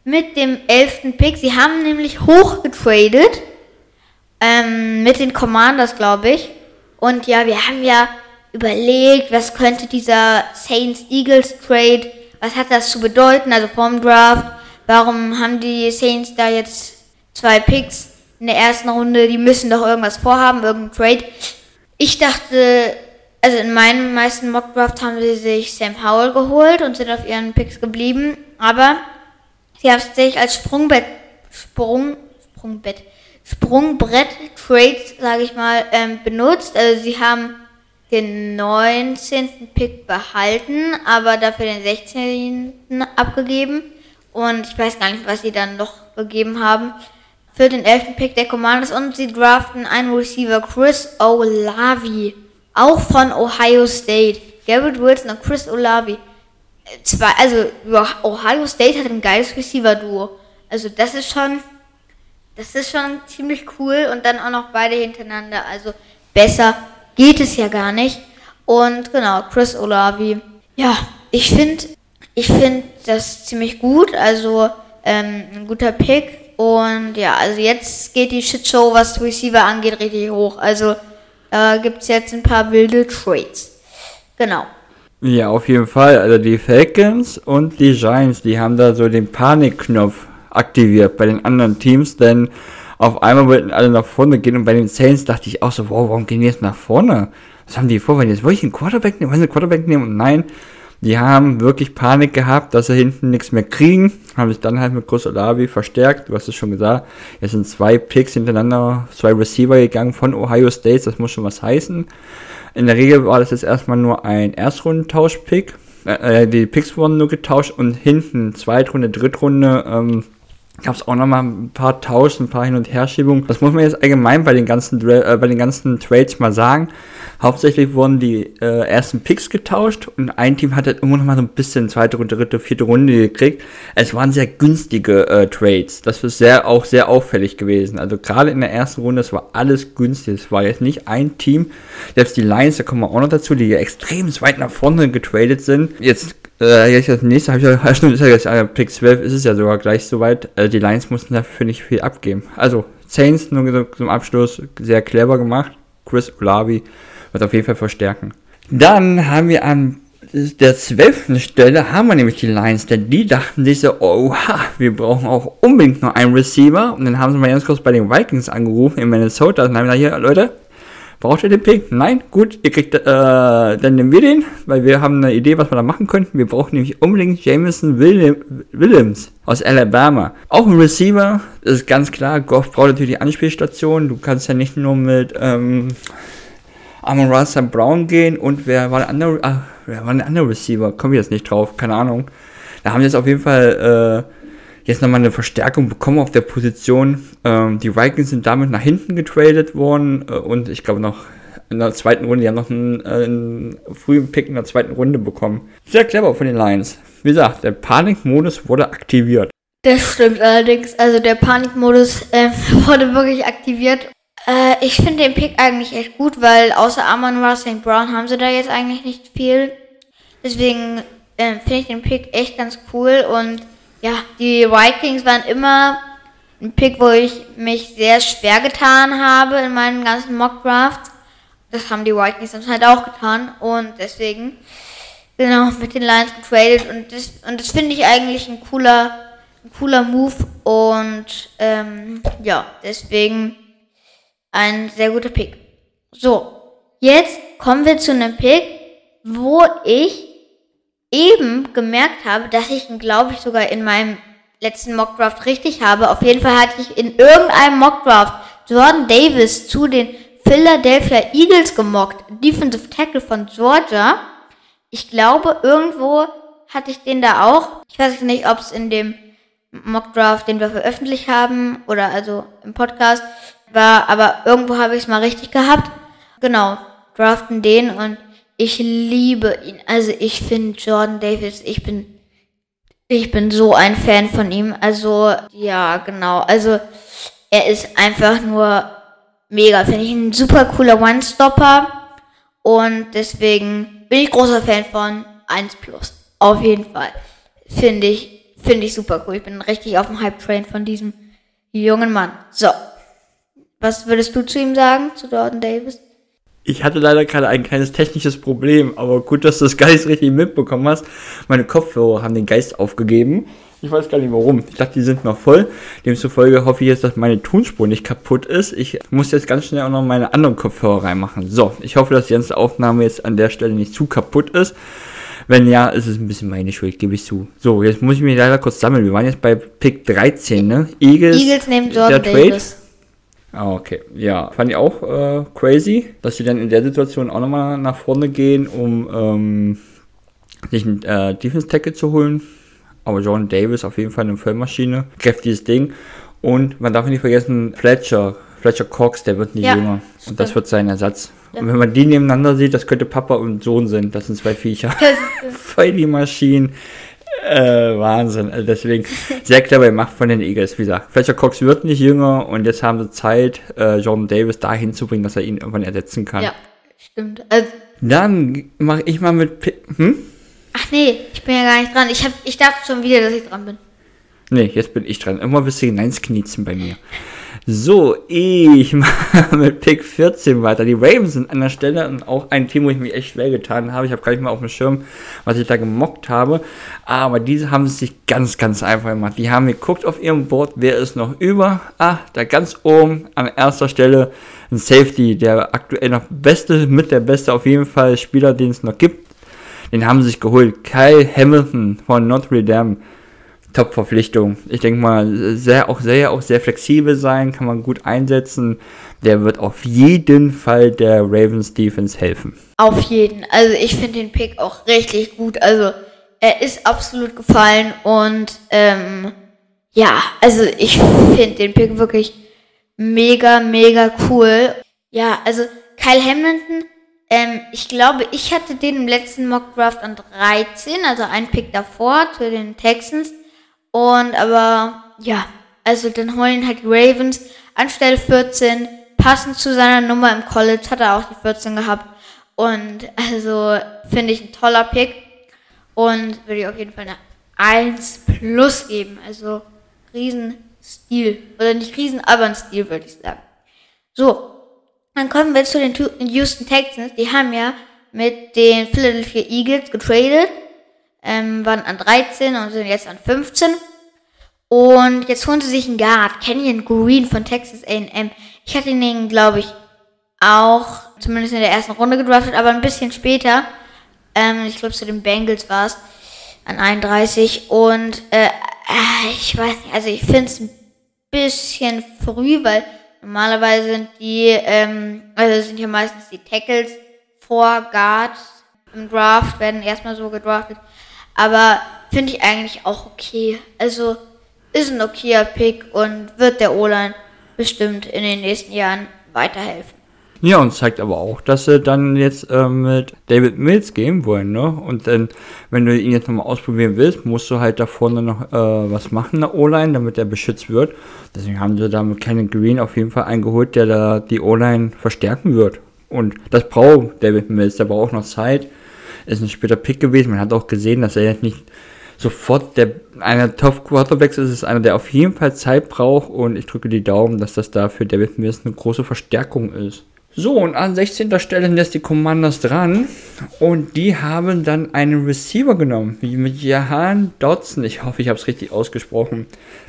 Speaker 1: Mit dem elften Pick. Sie haben nämlich hochgetradet. Ähm, mit den Commanders, glaube ich. Und ja, wir haben ja überlegt, was könnte dieser Saints-Eagles-Trade, was hat das zu bedeuten, also vom Draft. Warum haben die Saints da jetzt zwei Picks in der ersten Runde? Die müssen doch irgendwas vorhaben, irgendein Trade. Ich dachte, also in meinen meisten Mockdraft haben sie sich Sam Howell geholt und sind auf ihren Picks geblieben, aber sie haben sich als Sprungbett, Sprung, Sprungbett, Sprungbrett Trades, sage ich mal, ähm, benutzt. Also sie haben den 19. Pick behalten, aber dafür den 16. abgegeben. Und ich weiß gar nicht, was sie dann noch gegeben haben. Für den 11. Pick der Commanders und sie draften einen Receiver Chris Olavi. Auch von Ohio State. Garrett Wilson und Chris Olavi. Zwei, also Ohio State hat ein geiles Receiver-Duo. Also das ist schon, das ist schon ziemlich cool und dann auch noch beide hintereinander. Also besser geht es ja gar nicht. Und genau, Chris Olavi. Ja, ich finde, ich finde das ziemlich gut. Also ähm, ein guter Pick. Und ja, also jetzt geht die Shitshow, was Receiver angeht, richtig hoch. Also da gibt es jetzt ein paar wilde Trades. Genau.
Speaker 2: Ja, auf jeden Fall. Also die Falcons und die Giants, die haben da so den Panikknopf aktiviert bei den anderen Teams, denn auf einmal wollten alle nach vorne gehen und bei den Saints dachte ich auch so, wow, warum gehen die jetzt nach vorne? Was haben die vor? Wenn jetzt wirklich einen Quarterback nehmen, wollen sie einen Quarterback nehmen? Und nein, die haben wirklich Panik gehabt, dass sie hinten nichts mehr kriegen. Haben sich dann halt mit Chris Olavi verstärkt. Du hast es schon gesagt. Es sind zwei Picks hintereinander, zwei Receiver gegangen von Ohio State. Das muss schon was heißen. In der Regel war das jetzt erstmal nur ein Erstrundentausch-Pick. Äh, die Picks wurden nur getauscht und hinten Zweitrunde, Drittrunde ähm, gab es auch nochmal ein paar Tausch, ein paar Hin- und Herschiebungen. Das muss man jetzt allgemein bei den ganzen, äh, bei den ganzen Trades mal sagen. Hauptsächlich wurden die äh, ersten Picks getauscht und ein Team hat halt immer noch mal so ein bisschen zweite, dritte, vierte Runde gekriegt. Es waren sehr günstige äh, Trades. Das ist sehr, auch sehr auffällig gewesen. Also gerade in der ersten Runde, es war alles günstig. Es war jetzt nicht ein Team, selbst die Lions, da kommen wir auch noch dazu, die extrem weit nach vorne getradet sind. Jetzt äh, jetzt das nächste habe ich ja, stimmt, ist ja jetzt äh, Pick 12 ist es ja sogar gleich soweit. Äh, die Lions mussten dafür nicht viel abgeben. Also, Saints nur so, zum Abschluss sehr clever gemacht. Chris Olavi wird auf jeden Fall verstärken. Dann haben wir an der zwölften Stelle haben wir nämlich die Lions, denn die dachten sich so, oha, wir brauchen auch unbedingt noch einen Receiver. Und dann haben sie mal ganz kurz bei den Vikings angerufen in Minnesota und haben gesagt, hier, Leute, Braucht ihr den Pick? Nein? Gut, ihr kriegt, äh, dann nehmen wir den, weil wir haben eine Idee, was wir da machen könnten. Wir brauchen nämlich unbedingt Jameson Williams aus Alabama. Auch ein Receiver, das ist ganz klar. Goff braucht natürlich die Anspielstation. Du kannst ja nicht nur mit, ähm, Amon Russell Brown gehen und wer war der andere, ah, wer war der andere Receiver? Komme ich jetzt nicht drauf, keine Ahnung. Da haben sie jetzt auf jeden Fall, äh, jetzt nochmal eine Verstärkung bekommen auf der Position. Ähm, die Vikings sind damit nach hinten getradet worden äh, und ich glaube noch in der zweiten Runde, die haben noch einen, äh, einen frühen Pick in der zweiten Runde bekommen. Sehr clever von den Lions. Wie gesagt, der Panikmodus wurde aktiviert.
Speaker 1: Das stimmt allerdings. Also der Panikmodus äh, wurde wirklich aktiviert. Äh, ich finde den Pick eigentlich echt gut, weil außer Amon Ross St. Brown haben sie da jetzt eigentlich nicht viel. Deswegen äh, finde ich den Pick echt ganz cool. Und ja, die Vikings waren immer ein Pick, wo ich mich sehr schwer getan habe in meinen ganzen Mock Drafts. Das haben die Vikings dann halt auch getan. Und deswegen, genau, mit den Lions getradet. Und das, und das finde ich eigentlich ein cooler, ein cooler Move. Und ähm, ja, deswegen ein sehr guter Pick. So, jetzt kommen wir zu einem Pick, wo ich eben gemerkt habe, dass ich ihn, glaube ich, sogar in meinem letzten Mockdraft richtig habe. Auf jeden Fall hatte ich in irgendeinem Mockdraft Jordan Davis zu den Philadelphia Eagles gemockt. Defensive Tackle von Georgia. Ich glaube, irgendwo hatte ich den da auch. Ich weiß nicht, ob es in dem Mockdraft, den wir veröffentlicht haben, oder also im Podcast war, aber irgendwo habe ich es mal richtig gehabt. Genau, draften den und ich liebe ihn. Also ich finde Jordan Davis, ich bin, ich bin so ein Fan von ihm. Also ja, genau. Also er ist einfach nur mega. Finde ich ein super cooler One-Stopper. Und deswegen bin ich großer Fan von 1 Plus. Auf jeden Fall. Finde ich, finde ich super cool. Ich bin richtig auf dem Hype-Train von diesem jungen Mann. So. Was würdest du zu ihm sagen, zu Jordan Davis?
Speaker 2: Ich hatte leider gerade ein kleines technisches Problem, aber gut, dass du das Geist richtig mitbekommen hast. Meine Kopfhörer haben den Geist aufgegeben. Ich weiß gar nicht warum. Ich dachte, die sind noch voll. Demzufolge hoffe ich jetzt, dass meine Tonspur nicht kaputt ist. Ich muss jetzt ganz schnell auch noch meine anderen Kopfhörer reinmachen. So, ich hoffe, dass die ganze Aufnahme jetzt an der Stelle nicht zu kaputt ist. Wenn ja, ist es ein bisschen meine Schuld, gebe ich zu. So, jetzt muss ich mich leider kurz sammeln. Wir waren jetzt bei Pick 13, ne?
Speaker 1: Eagles, Eagles nehmen Jordan Davis.
Speaker 2: Ah, okay. Ja, fand ich auch äh, crazy, dass sie dann in der Situation auch nochmal nach vorne gehen, um ähm, sich einen äh, Defense-Tackle zu holen. Aber John Davis auf jeden Fall eine Vollmaschine. Kräftiges Ding. Und man darf nicht vergessen, Fletcher, Fletcher Cox, der wird nicht ja, jünger. Stimmt. Und das wird sein Ersatz. Ja. Und wenn man die nebeneinander sieht, das könnte Papa und Sohn sind. Das sind zwei Viecher. Voll die Maschinen. Äh, Wahnsinn. Also deswegen sehr clever gemacht von den Eagles. Wie gesagt, Fletcher Cox wird nicht jünger und jetzt haben sie Zeit, äh, Jordan Davis dahin zu bringen, dass er ihn irgendwann ersetzen kann. Ja,
Speaker 1: stimmt. Also,
Speaker 2: Dann mache ich mal mit. P hm?
Speaker 1: Ach nee, ich bin ja gar nicht dran. Ich, hab, ich dachte schon wieder, dass ich dran bin.
Speaker 2: Nee, jetzt bin ich dran. Immer bist du hineinskniezen bei mir. So, ich mache mit Pick 14 weiter. Die Ravens sind an der Stelle und auch ein Team, wo ich mich echt schwer getan habe. Ich habe gar nicht mal auf dem Schirm, was ich da gemockt habe. Aber diese haben es sich ganz, ganz einfach gemacht. Die haben geguckt auf ihrem Board, wer ist noch über. Ah, da ganz oben an erster Stelle ein Safety, der aktuell noch beste, mit der beste auf jeden Fall Spieler, den es noch gibt. Den haben sie sich geholt. Kyle Hamilton von Notre Dame. Top-Verpflichtung. Ich denke mal, sehr, auch sehr, auch sehr flexibel sein, kann man gut einsetzen. Der wird auf jeden Fall der Ravens Defense helfen.
Speaker 1: Auf jeden. Also ich finde den Pick auch richtig gut. Also er ist absolut gefallen und ähm, ja, also ich finde den Pick wirklich mega, mega cool. Ja, also Kyle Hamilton, ähm, ich glaube, ich hatte den im letzten Mock Draft an 13, also ein Pick davor zu den Texans. Und aber ja, also dann holen halt die Ravens anstelle 14, passend zu seiner Nummer im College hat er auch die 14 gehabt. Und also finde ich ein toller Pick. Und würde ich auf jeden Fall eine 1 plus geben. Also Riesenstil. Oder nicht Riesen, aber ein Stil, würde ich sagen. So, dann kommen wir zu den Houston Texans. Die haben ja mit den Philadelphia Eagles getradet ähm, waren an 13 und sind jetzt an 15. Und jetzt holen sie sich einen Guard, Kenyon Green von Texas A&M. Ich hatte ihn, glaube ich, auch zumindest in der ersten Runde gedraftet, aber ein bisschen später. Ähm, ich glaube, zu den Bengals war es an 31. Und äh, äh, ich weiß nicht, also ich finde es ein bisschen früh, weil normalerweise sind die, ähm, also sind hier meistens die Tackles vor Guards im Draft, werden erstmal so gedraftet. Aber finde ich eigentlich auch okay. Also ist ein okayer Pick und wird der O-Line bestimmt in den nächsten Jahren weiterhelfen.
Speaker 2: Ja, und zeigt aber auch, dass sie dann jetzt äh, mit David Mills gehen wollen, ne? Und dann, wenn du ihn jetzt nochmal ausprobieren willst, musst du halt da vorne noch äh, was machen, der O-Line, damit er beschützt wird. Deswegen haben sie da mit Kenny Green auf jeden Fall eingeholt, der da die O-Line verstärken wird. Und das braucht David Mills, der braucht noch Zeit. Ist ein später Pick gewesen. Man hat auch gesehen, dass er jetzt nicht sofort der einer Top Quarterbacks ist, ist einer, der auf jeden Fall Zeit braucht und ich drücke die Daumen, dass das da für David Mills eine große Verstärkung ist. So, und an 16. Stelle lässt die Commanders dran. Und die haben dann einen Receiver genommen, wie mit Jahan Dodson. Ich hoffe, ich habe es richtig ausgesprochen.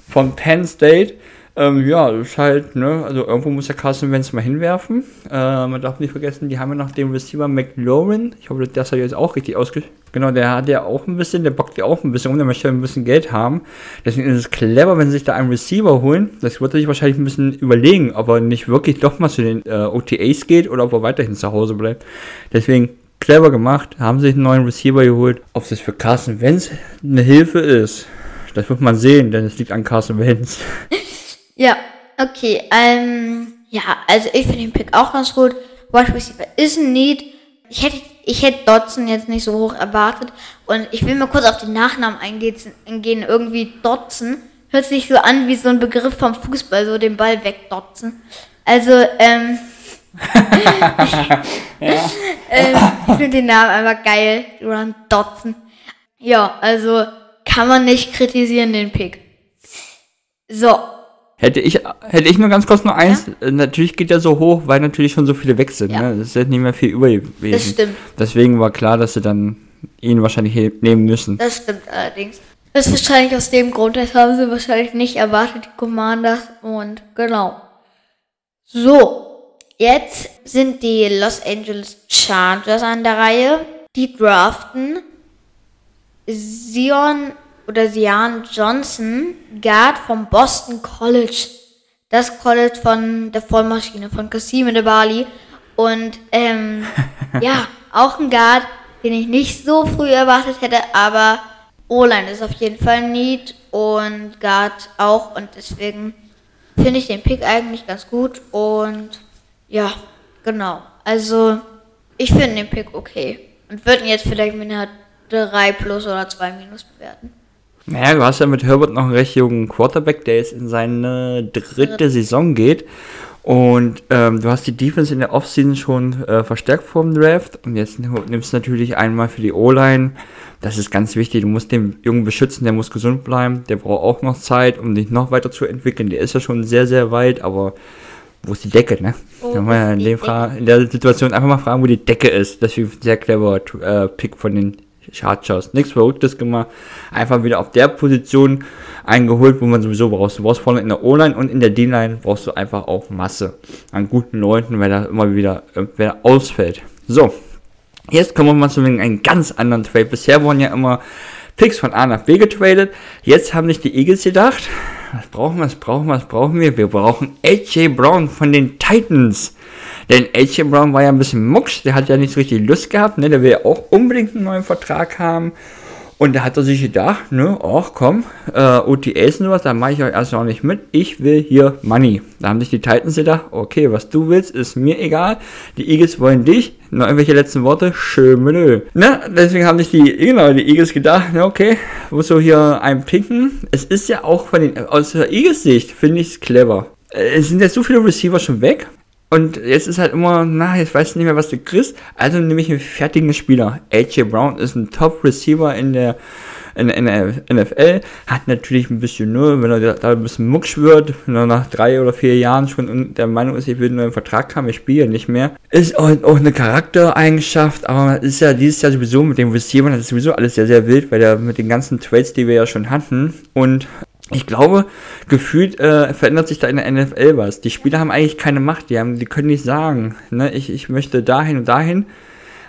Speaker 2: Von Penn State. Ähm, ja, das ist halt, ne, also irgendwo muss der Carson Wentz mal hinwerfen. Äh, man darf nicht vergessen, die haben ja noch den Receiver McLaurin. Ich hoffe, das hat jetzt auch richtig ausgesprochen. Genau, der hat ja auch ein bisschen, der bockt ja auch ein bisschen um, der möchte ein bisschen Geld haben. Deswegen ist es clever, wenn sie sich da einen Receiver holen. Das wird sich wahrscheinlich ein bisschen überlegen, ob er nicht wirklich doch mal zu den äh, OTAs geht oder ob er weiterhin zu Hause bleibt. Deswegen clever gemacht, haben sich einen neuen Receiver geholt. Ob das für Carson Wentz eine Hilfe ist, das wird man sehen, denn es liegt an Carson Wentz.
Speaker 1: Ja, okay. Ähm, ja, also ich finde den Pick auch ganz gut. Wide Receiver ist ein Need. Ich hätte, ich hätte Dodson jetzt nicht so hoch erwartet. Und ich will mal kurz auf den Nachnamen eingehen. Irgendwie Dodson hört sich so an wie so ein Begriff vom Fußball, so den Ball wegdotzen. Also, ähm, ähm, ich finde den Namen einfach geil. Run Dodson. Ja, also kann man nicht kritisieren, den Pick. So,
Speaker 2: Hätte ich, hätte ich nur ganz kurz noch eins, ja? Äh, natürlich geht er so hoch, weil natürlich schon so viele weg sind. Ja. Ne? Das ist jetzt nicht mehr viel über gewesen. Das stimmt. Deswegen war klar, dass sie dann ihn wahrscheinlich nehmen müssen.
Speaker 1: Das stimmt allerdings. Das ist wahrscheinlich aus dem Grund, das haben sie wahrscheinlich nicht erwartet, die Commanders. Und genau. So, jetzt sind die Los Angeles Chargers an der Reihe. Die draften Sion oder Sian Johnson, Guard vom Boston College. Das College von der Vollmaschine, von Kasim de Bali. Und ähm, ja, auch ein Guard, den ich nicht so früh erwartet hätte, aber O-Line ist auf jeden Fall Need und Guard auch. Und deswegen finde ich den Pick eigentlich ganz gut. Und ja, genau. Also, ich finde den Pick okay. Und würde ihn jetzt vielleicht mit einer 3 plus oder 2 minus bewerten.
Speaker 2: Naja, du hast ja mit Herbert noch einen recht jungen Quarterback, der jetzt in seine dritte Saison geht. Und ähm, du hast die Defense in der Offseason schon äh, verstärkt vom Draft. Und jetzt nimmst du natürlich einmal für die O-Line. Das ist ganz wichtig. Du musst den Jungen beschützen, der muss gesund bleiben. Der braucht auch noch Zeit, um sich noch weiter zu entwickeln. Der ist ja schon sehr, sehr weit, aber wo ist die Decke, ne? Oh, Kann man ja in, in der Situation einfach mal fragen, wo die Decke ist. Das ist ein sehr clever äh, Pick von den Chargers. Nichts Verrücktes gemacht. Einfach wieder auf der Position eingeholt, wo man sowieso brauchst. Du brauchst vorne in der O-Line und in der D-Line brauchst du einfach auch Masse an guten Leuten, weil da immer wieder wer ausfällt. So, jetzt kommen wir mal zu einem ganz anderen Trade. Bisher wurden ja immer Picks von A nach B getradet. Jetzt haben sich die Eagles gedacht, was brauchen wir, was brauchen wir, was brauchen wir? Wir brauchen AJ Brown von den Titans. Denn AJ Brown war ja ein bisschen mucksch, der hat ja nicht so richtig Lust gehabt, ne? Der will ja auch unbedingt einen neuen Vertrag haben. Und da hat er sich gedacht, ne, ach komm, äh, OTAs und sowas, da mache ich euch erst noch nicht mit. Ich will hier Money. Da haben sich die Titans gedacht, okay, was du willst, ist mir egal. Die Eagles wollen dich. Noch irgendwelche letzten Worte? Schön menü. Ne, deswegen haben sich die, genau, die Eagles gedacht, ne, okay, du hier einen pinken. Es ist ja auch von den, aus der Eagles Sicht, finde ich es clever. Äh, es sind jetzt so viele Receiver schon weg. Und jetzt ist halt immer, na, jetzt weißt du nicht mehr, was du kriegst. Also nehme ich einen fertigen Spieler. AJ Brown ist ein Top-Receiver in der, in der NFL. Hat natürlich ein bisschen nur, wenn er da ein bisschen mucksch wird, wenn er nach drei oder vier Jahren schon der Meinung ist, ich will einen neuen Vertrag haben, ich spiele nicht mehr. Ist auch, auch eine Charaktereigenschaft, aber ist ja dieses Jahr sowieso mit dem Receiver, das ist sowieso alles sehr, sehr wild, weil er mit den ganzen Trades, die wir ja schon hatten und ich glaube, gefühlt äh, verändert sich da in der NFL was. Die Spieler haben eigentlich keine Macht, die, haben, die können nicht sagen, ne, ich, ich möchte dahin und dahin.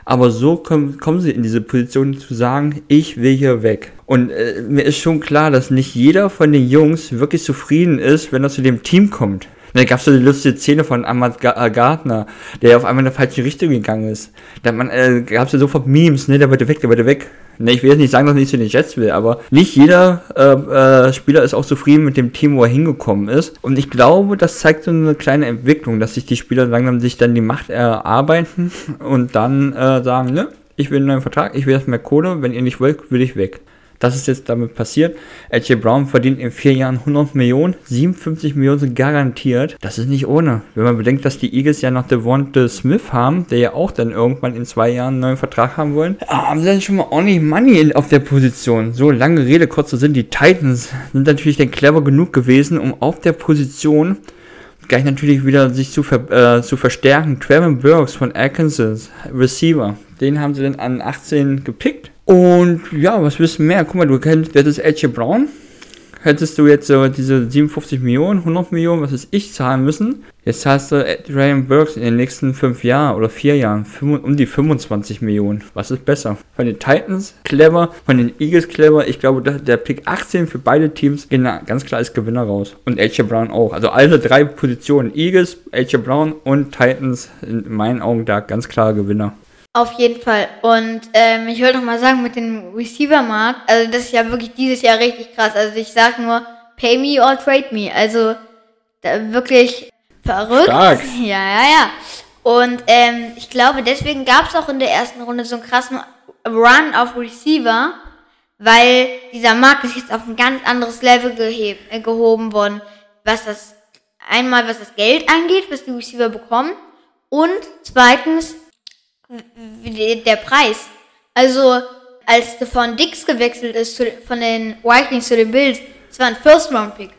Speaker 2: Aber so kommen, kommen sie in diese Position zu sagen, ich will hier weg. Und äh, mir ist schon klar, dass nicht jeder von den Jungs wirklich zufrieden ist, wenn er zu dem Team kommt. Da gab es so die lustige Szene von Ahmad äh, Gardner, der auf einmal in eine falsche Richtung gegangen ist. Da äh, gab es ja sofort Memes, ne, der wollte weg, der wollte weg Ne, ich will jetzt nicht sagen, dass ich zu den Jets will, aber nicht jeder äh, äh, Spieler ist auch zufrieden mit dem Team, wo er hingekommen ist. Und ich glaube, das zeigt so eine kleine Entwicklung, dass sich die Spieler langsam sich dann die Macht erarbeiten und dann äh, sagen, ne, ich will einen neuen Vertrag, ich will mehr Kohle, wenn ihr nicht wollt, will ich weg. Das ist jetzt damit passiert. AJ Brown verdient in vier Jahren 100 Millionen, 57 Millionen sind garantiert. Das ist nicht ohne. Wenn man bedenkt, dass die Eagles ja noch Devonta Smith haben, der ja auch dann irgendwann in zwei Jahren einen neuen Vertrag haben wollen, haben sie dann schon mal ordentlich Money auf der Position. So lange Rede, kurzer Sinn. Die Titans sind natürlich dann clever genug gewesen, um auf der Position gleich natürlich wieder sich zu, ver äh, zu verstärken. Trevor Burks von Arkansas, Receiver, den haben sie dann an 18 gepickt und ja, was willst du mehr? Guck mal, du kennst, wer ist AJ Brown? Hättest du jetzt so diese 57 Millionen, 100 Millionen, was ist ich, zahlen müssen? Jetzt zahlst du Ryan Burks in den nächsten 5 Jahren oder 4 Jahren um die 25 Millionen. Was ist besser? Von den Titans clever, von den Eagles clever. Ich glaube, der Pick 18 für beide Teams geht ganz klar als Gewinner raus. Und AJ Brown auch. Also alle drei Positionen, Eagles, AJ Brown und Titans, in meinen Augen da ganz klar Gewinner.
Speaker 1: Auf jeden Fall. Und ähm, ich wollte noch mal sagen, mit dem Receiver-Markt, also das ist ja wirklich dieses Jahr richtig krass. Also ich sag nur, pay me or trade me. Also da wirklich verrückt. Stark. Ja, ja, ja. Und ähm, ich glaube, deswegen gab es auch in der ersten Runde so einen krassen Run auf Receiver, weil dieser Markt ist jetzt auf ein ganz anderes Level äh, gehoben worden, was das einmal was das Geld angeht, was die Receiver bekommen und zweitens der Preis. Also, als Stephon Dix gewechselt ist zu, von den Vikings zu den Bills, das war ein First-Round-Pick.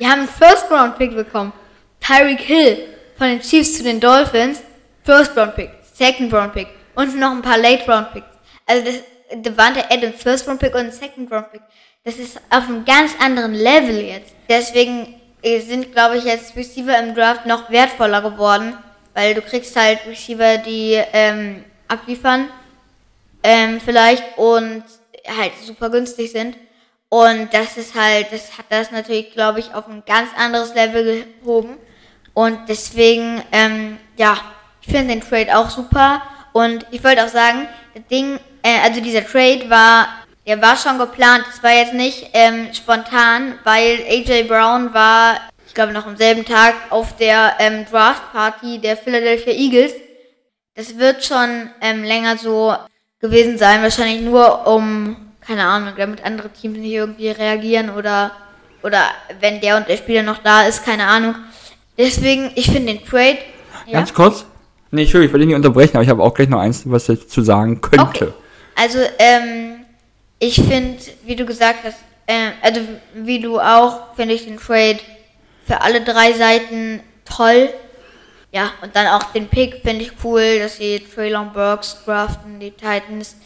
Speaker 1: Die haben einen First-Round-Pick bekommen. Tyreek Hill von den Chiefs zu den Dolphins, First-Round-Pick, Second-Round-Pick und noch ein paar Late-Round-Picks. Also, das, Devante Adams, First-Round-Pick und Second-Round-Pick. Das ist auf einem ganz anderen Level jetzt. Deswegen sind, glaube ich, jetzt Receiver im Draft noch wertvoller geworden weil du kriegst halt Receiver, die ähm, abliefern, ähm, vielleicht und halt super günstig sind. Und das ist halt, das hat das natürlich, glaube ich, auf ein ganz anderes Level gehoben. Und deswegen, ähm, ja, ich finde den Trade auch super. Und ich wollte auch sagen, das Ding, äh, also dieser Trade war, der war schon geplant. Es war jetzt nicht ähm, spontan, weil AJ Brown war glaube noch am selben Tag auf der ähm, Draft Party der Philadelphia Eagles. Das wird schon ähm, länger so gewesen sein, wahrscheinlich nur um, keine Ahnung, damit andere Teams nicht irgendwie reagieren oder, oder wenn der und der Spieler noch da ist, keine Ahnung. Deswegen, ich finde den Trade.
Speaker 2: Ganz ja? kurz. Nee, Entschuldigung, ich will dich nicht unterbrechen, aber ich habe auch gleich noch eins, was ich zu sagen könnte. Okay.
Speaker 1: Also, ähm, ich finde, wie du gesagt hast, äh, also wie du auch, finde ich den Trade für alle drei Seiten toll. Ja, und dann auch den Pick finde ich cool, dass sie Traylon Burks draften, die Titans.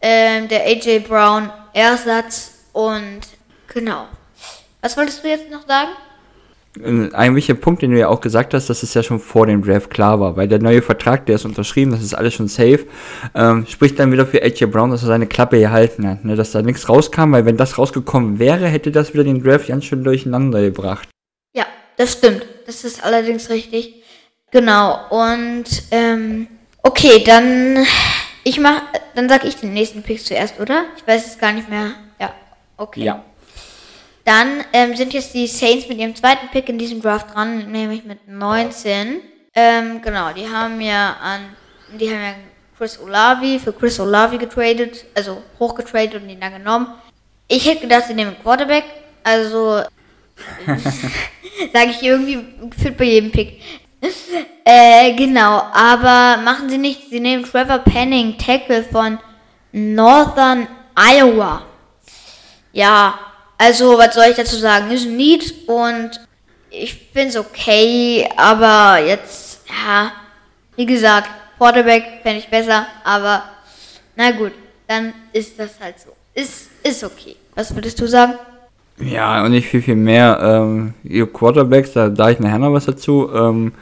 Speaker 1: Ähm, der AJ Brown Ersatz und genau. Was wolltest du jetzt noch sagen?
Speaker 2: Ein wichtiger Punkt, den du ja auch gesagt hast, dass es ja schon vor dem Draft klar war, weil der neue Vertrag, der ist unterschrieben, das ist alles schon safe, ähm, spricht dann wieder für AJ Brown, dass er seine Klappe gehalten hat, ne, dass da nichts rauskam, weil wenn das rausgekommen wäre, hätte das wieder den Draft ganz schön durcheinander gebracht.
Speaker 1: Das stimmt. Das ist allerdings richtig. Genau. Und ähm, okay, dann ich mach, dann sag ich den nächsten Pick zuerst, oder? Ich weiß es gar nicht mehr. Ja. Okay. Ja. Dann ähm, sind jetzt die Saints mit ihrem zweiten Pick in diesem Draft dran, nämlich mit 19. Ähm, genau, die haben ja an, die haben ja Chris Olavi für Chris Olavi getradet, also hochgetradet und ihn dann genommen. Ich hätte gedacht, sie nehmen Quarterback, also Sage ich irgendwie gefühlt bei jedem Pick. äh, genau, aber machen sie nicht, sie nehmen Trevor Penning, Tackle von Northern Iowa. Ja, also was soll ich dazu sagen? Ist Need und ich finde es okay, aber jetzt, ja, wie gesagt, Quarterback fände ich besser, aber na gut, dann ist das halt so. Ist, ist okay. Was würdest du sagen?
Speaker 2: Ja, und nicht viel, viel mehr. Ähm, ihr Quarterbacks, da, da ich nachher noch was dazu. Ähm,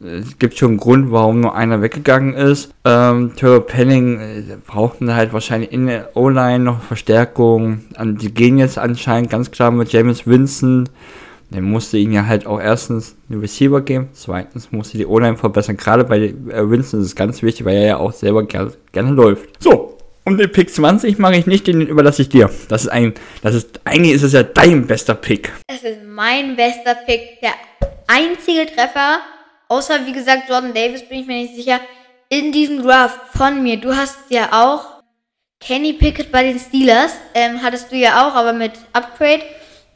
Speaker 2: es gibt schon einen Grund, warum nur einer weggegangen ist. Ähm, Trevor Penning äh, brauchten halt wahrscheinlich in der O-Line noch Verstärkung. Die gehen jetzt anscheinend ganz klar mit James Winston. Der musste ihnen ja halt auch erstens einen Receiver geben, zweitens musste die O-Line verbessern. Gerade bei äh, Winston ist es ganz wichtig, weil er ja auch selber gerne, gerne läuft. So, Und den Pick 20 mache ich nicht, den überlasse ich dir. Das ist ein, das ist, eigentlich ist es ja dein bester Pick.
Speaker 1: Es ist mein bester Pick. Der einzige Treffer, außer wie gesagt Jordan Davis, bin ich mir nicht sicher, in diesem Draft von mir. Du hast ja auch Kenny Pickett bei den Steelers. Ähm, hattest du ja auch, aber mit Upgrade.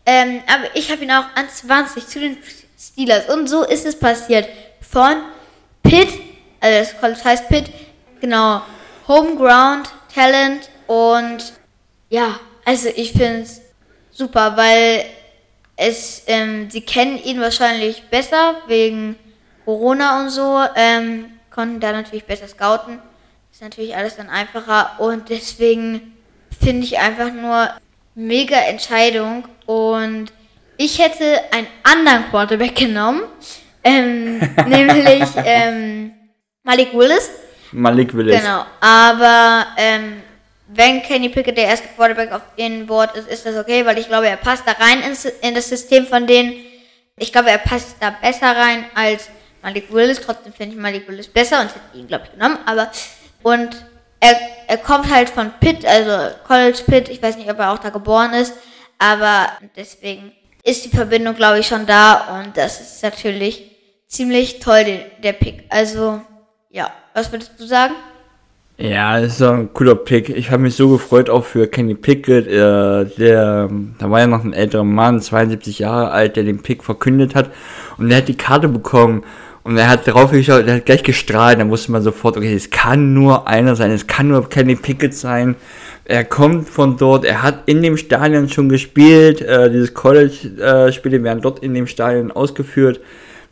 Speaker 1: Ähm, aber ich habe ihn auch an 20 zu den Steelers. Und so ist es passiert. Von Pitt, also das heißt Pitt, genau, Homeground, Talent und ja, also ich finde es super, weil es, ähm, sie kennen ihn wahrscheinlich besser wegen Corona und so, ähm, konnten da natürlich besser scouten. Ist natürlich alles dann einfacher und deswegen finde ich einfach nur mega Entscheidung und ich hätte einen anderen Quarterback genommen, ähm, nämlich ähm, Malik Willis.
Speaker 2: Malik Willis.
Speaker 1: Genau, aber ähm, wenn Kenny Pickett der erste Quarterback auf dem Board ist, ist das okay, weil ich glaube, er passt da rein ins, in das System von denen. Ich glaube, er passt da besser rein als Malik Willis. Trotzdem finde ich Malik Willis besser und hätte ihn, glaube ich, genommen. Aber und er, er kommt halt von Pitt, also College Pitt. Ich weiß nicht, ob er auch da geboren ist, aber deswegen ist die Verbindung, glaube ich, schon da und das ist natürlich ziemlich toll, der Pick. Also, ja, was würdest du sagen?
Speaker 2: Ja, das ist ein cooler Pick. Ich habe mich so gefreut auch für Kenny Pickett. Äh, der, da war ja noch ein älterer Mann, 72 Jahre alt, der den Pick verkündet hat. Und der hat die Karte bekommen. Und er hat drauf geschaut, der hat gleich gestrahlt. Da wusste man sofort, okay, es kann nur einer sein, es kann nur Kenny Pickett sein. Er kommt von dort, er hat in dem Stadion schon gespielt. Äh, dieses College-Spiele äh, werden dort in dem Stadion ausgeführt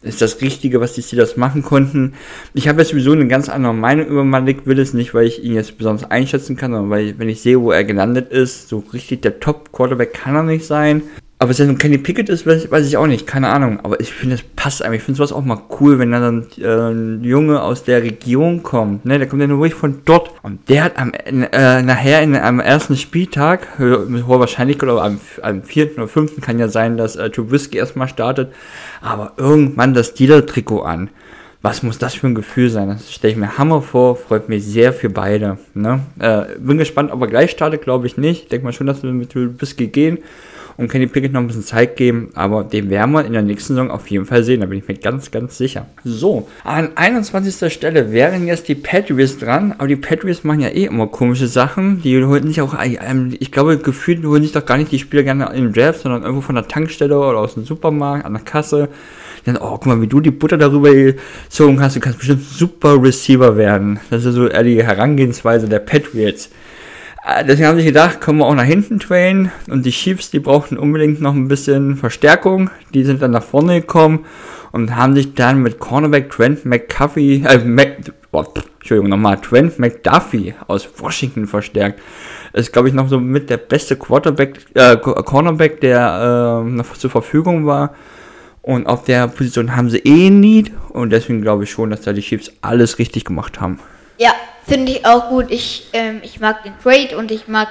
Speaker 2: ist das Richtige, was die Steelers machen konnten. Ich habe jetzt sowieso eine ganz andere Meinung über Malik Willis, nicht weil ich ihn jetzt besonders einschätzen kann, sondern weil, wenn ich sehe, wo er gelandet ist, so richtig der Top-Quarterback kann er nicht sein. Aber es ja nun Kenny Pickett ist, weiß, weiß, ich auch nicht, keine Ahnung. Aber ich finde, das passt einfach. Ich finde sowas auch mal cool, wenn dann äh, ein Junge aus der Region kommt. Ne? Der kommt ja nur ruhig von dort. Und der hat am, äh, nachher in, am ersten Spieltag, mit hoher Wahrscheinlichkeit, oder am, am vierten oder fünften kann ja sein, dass äh, Trubisky erstmal startet. Aber irgendwann das Dealer-Trikot an. Was muss das für ein Gefühl sein? Das stelle ich mir Hammer vor, freut mich sehr für beide. Ne? Äh, bin gespannt, ob er gleich startet, glaube ich nicht. Denke mal schon, dass wir mit Trubisky gehen und Kenny Pickett noch ein bisschen Zeit geben, aber den werden wir in der nächsten Saison auf jeden Fall sehen, da bin ich mir ganz, ganz sicher. So, an 21. Stelle wären jetzt die Patriots dran, aber die Patriots machen ja eh immer komische Sachen, die holen sich auch, ähm, ich glaube, gefühlt holen sich doch gar nicht die Spieler gerne in den Draft, sondern irgendwo von der Tankstelle oder aus dem Supermarkt, an der Kasse. Dann, oh, guck mal, wie du die Butter darüber gezogen hast, du kannst bestimmt super Receiver werden. Das ist so eher die Herangehensweise der Patriots. Äh, deswegen haben sie gedacht, können wir auch nach hinten trainen. Und die Chiefs, die brauchten unbedingt noch ein bisschen Verstärkung. Die sind dann nach vorne gekommen und haben sich dann mit Cornerback Trent McCuffey, äh, Mac, oh, Entschuldigung, nochmal, Trent McDuffie aus Washington verstärkt. Ist, glaube ich, noch so mit der beste Quarterback, äh, Cornerback, der äh, noch zur Verfügung war. Und auf der Position haben sie eh Need. Und deswegen glaube ich schon, dass da die Chiefs alles richtig gemacht haben.
Speaker 1: Ja, finde ich auch gut. Ich, ähm, ich mag den Trade und ich mag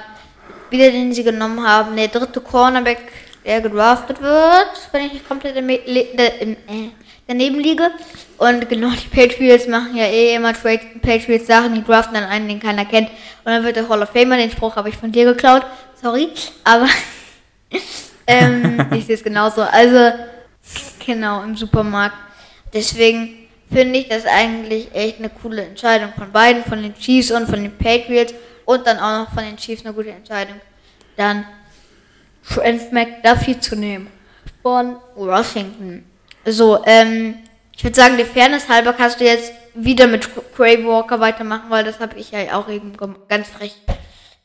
Speaker 1: wieder, den sie genommen haben. Der dritte Cornerback, der gedraftet wird, wenn ich nicht komplett äh, daneben liege. Und genau, die Patriots machen ja eh immer Trade Patriots Sachen, die draften dann einen, den keiner kennt. Und dann wird der Hall of Famer, den Spruch habe ich von dir geklaut. Sorry. Aber ähm, ich sehe es genauso. Also, genau, im Supermarkt. Deswegen finde ich das eigentlich echt eine coole Entscheidung von beiden, von den Chiefs und von den Patriots und dann auch noch von den Chiefs eine gute Entscheidung, dann Trent McDuffie zu nehmen von Washington. So, ähm, ich würde sagen, der Fairness halber kannst du jetzt wieder mit Cray Walker weitermachen, weil das habe ich ja auch eben ganz frech.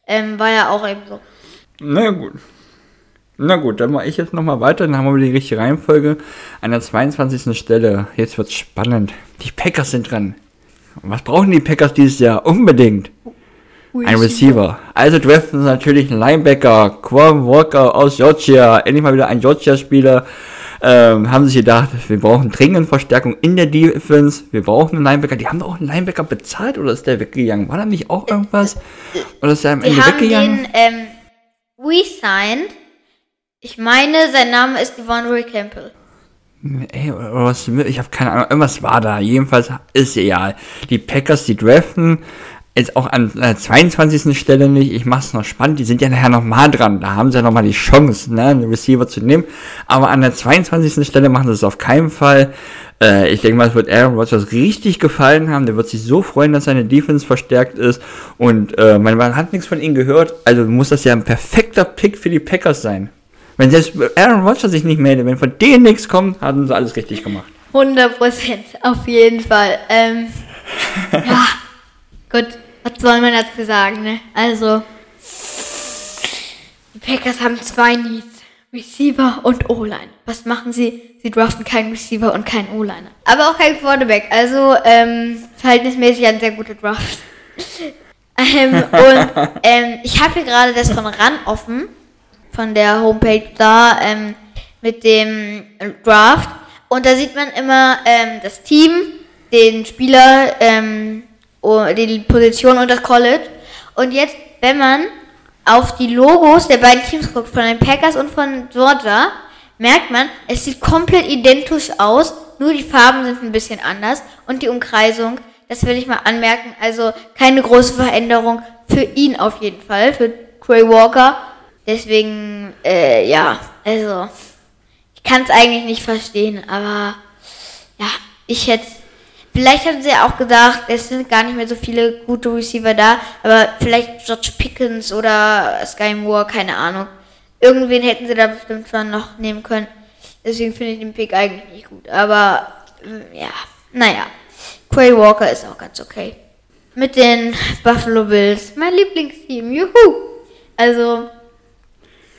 Speaker 1: Ähm, war ja auch eben so.
Speaker 2: Na gut. Na gut, dann mache ich jetzt nochmal weiter, dann haben wir die richtige Reihenfolge. An der 22. Stelle, jetzt wird's spannend. Die Packers sind dran. Was brauchen die Packers dieses Jahr? Unbedingt. Ein Receiver. Also draften sie natürlich einen Linebacker, Quam Walker aus Georgia. Endlich mal wieder ein Georgia-Spieler. Ähm, haben sich gedacht, wir brauchen dringend Verstärkung in der Defense. Wir brauchen einen Linebacker. Die haben doch auch einen Linebacker bezahlt oder ist der weggegangen? War da nicht auch irgendwas? Oder ist der am
Speaker 1: Ende weggegangen? Den, ähm, re-signed ich meine, sein Name ist Devondre Campbell.
Speaker 2: Ey, oder was, ich habe keine Ahnung, irgendwas war da. Jedenfalls ist egal. Die Packers, die draften jetzt auch an der 22. Stelle nicht. Ich mache es noch spannend. Die sind ja nachher nochmal dran. Da haben sie ja nochmal die Chance, ne, einen Receiver zu nehmen. Aber an der 22. Stelle machen sie es auf keinen Fall. Äh, ich denke mal, es wird Aaron Rodgers richtig gefallen haben. Der wird sich so freuen, dass seine Defense verstärkt ist. Und äh, man, man hat nichts von ihm gehört. Also muss das ja ein perfekter Pick für die Packers sein. Wenn selbst Aaron Rodgers sich nicht meldet, wenn von denen nichts kommt, haben sie alles richtig gemacht.
Speaker 1: 100 Prozent, auf jeden Fall. Ähm, ja, gut, was soll man dazu sagen, ne? Also, die Packers haben zwei Needs. Receiver und O-Line. Was machen sie? Sie draften keinen Receiver und keinen O-Liner. Aber auch keinen Quarterback. Also, ähm, verhältnismäßig ein sehr guter Draft. ähm, und ähm, ich habe hier gerade das von RAN offen, von der Homepage da, ähm, mit dem Draft. Und da sieht man immer ähm, das Team, den Spieler, ähm, die Position und das College. Und jetzt, wenn man auf die Logos der beiden Teams guckt, von den Packers und von Georgia, merkt man, es sieht komplett identisch aus, nur die Farben sind ein bisschen anders und die Umkreisung, das will ich mal anmerken, also keine große Veränderung für ihn auf jeden Fall, für Trey Walker. Deswegen, äh, ja, also, ich kann es eigentlich nicht verstehen, aber ja, ich hätte Vielleicht haben sie ja auch gedacht, es sind gar nicht mehr so viele gute Receiver da, aber vielleicht George Pickens oder Sky Moore, keine Ahnung. Irgendwen hätten sie da bestimmt schon noch nehmen können. Deswegen finde ich den Pick eigentlich nicht gut. Aber mm, ja, naja. Quay Walker ist auch ganz okay. Mit den Buffalo Bills. Mein Lieblingsteam. Juhu! Also,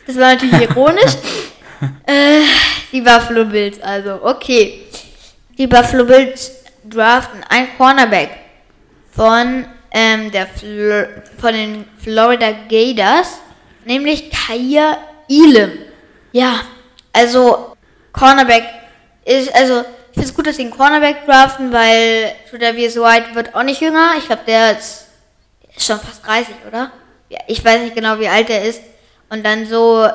Speaker 1: das war natürlich ironisch. äh, die Buffalo Bills, also, okay. Die Buffalo Bills draften ein Cornerback von, ähm, der Fl von den Florida Gators, nämlich Kaya Elam. Ja, also Cornerback ist, also ich finde es gut, dass sie einen Cornerback draften, weil Tredavious White wird auch nicht jünger. Ich glaube, der ist, der ist schon fast 30, oder? Ja, ich weiß nicht genau, wie alt er ist. Und dann so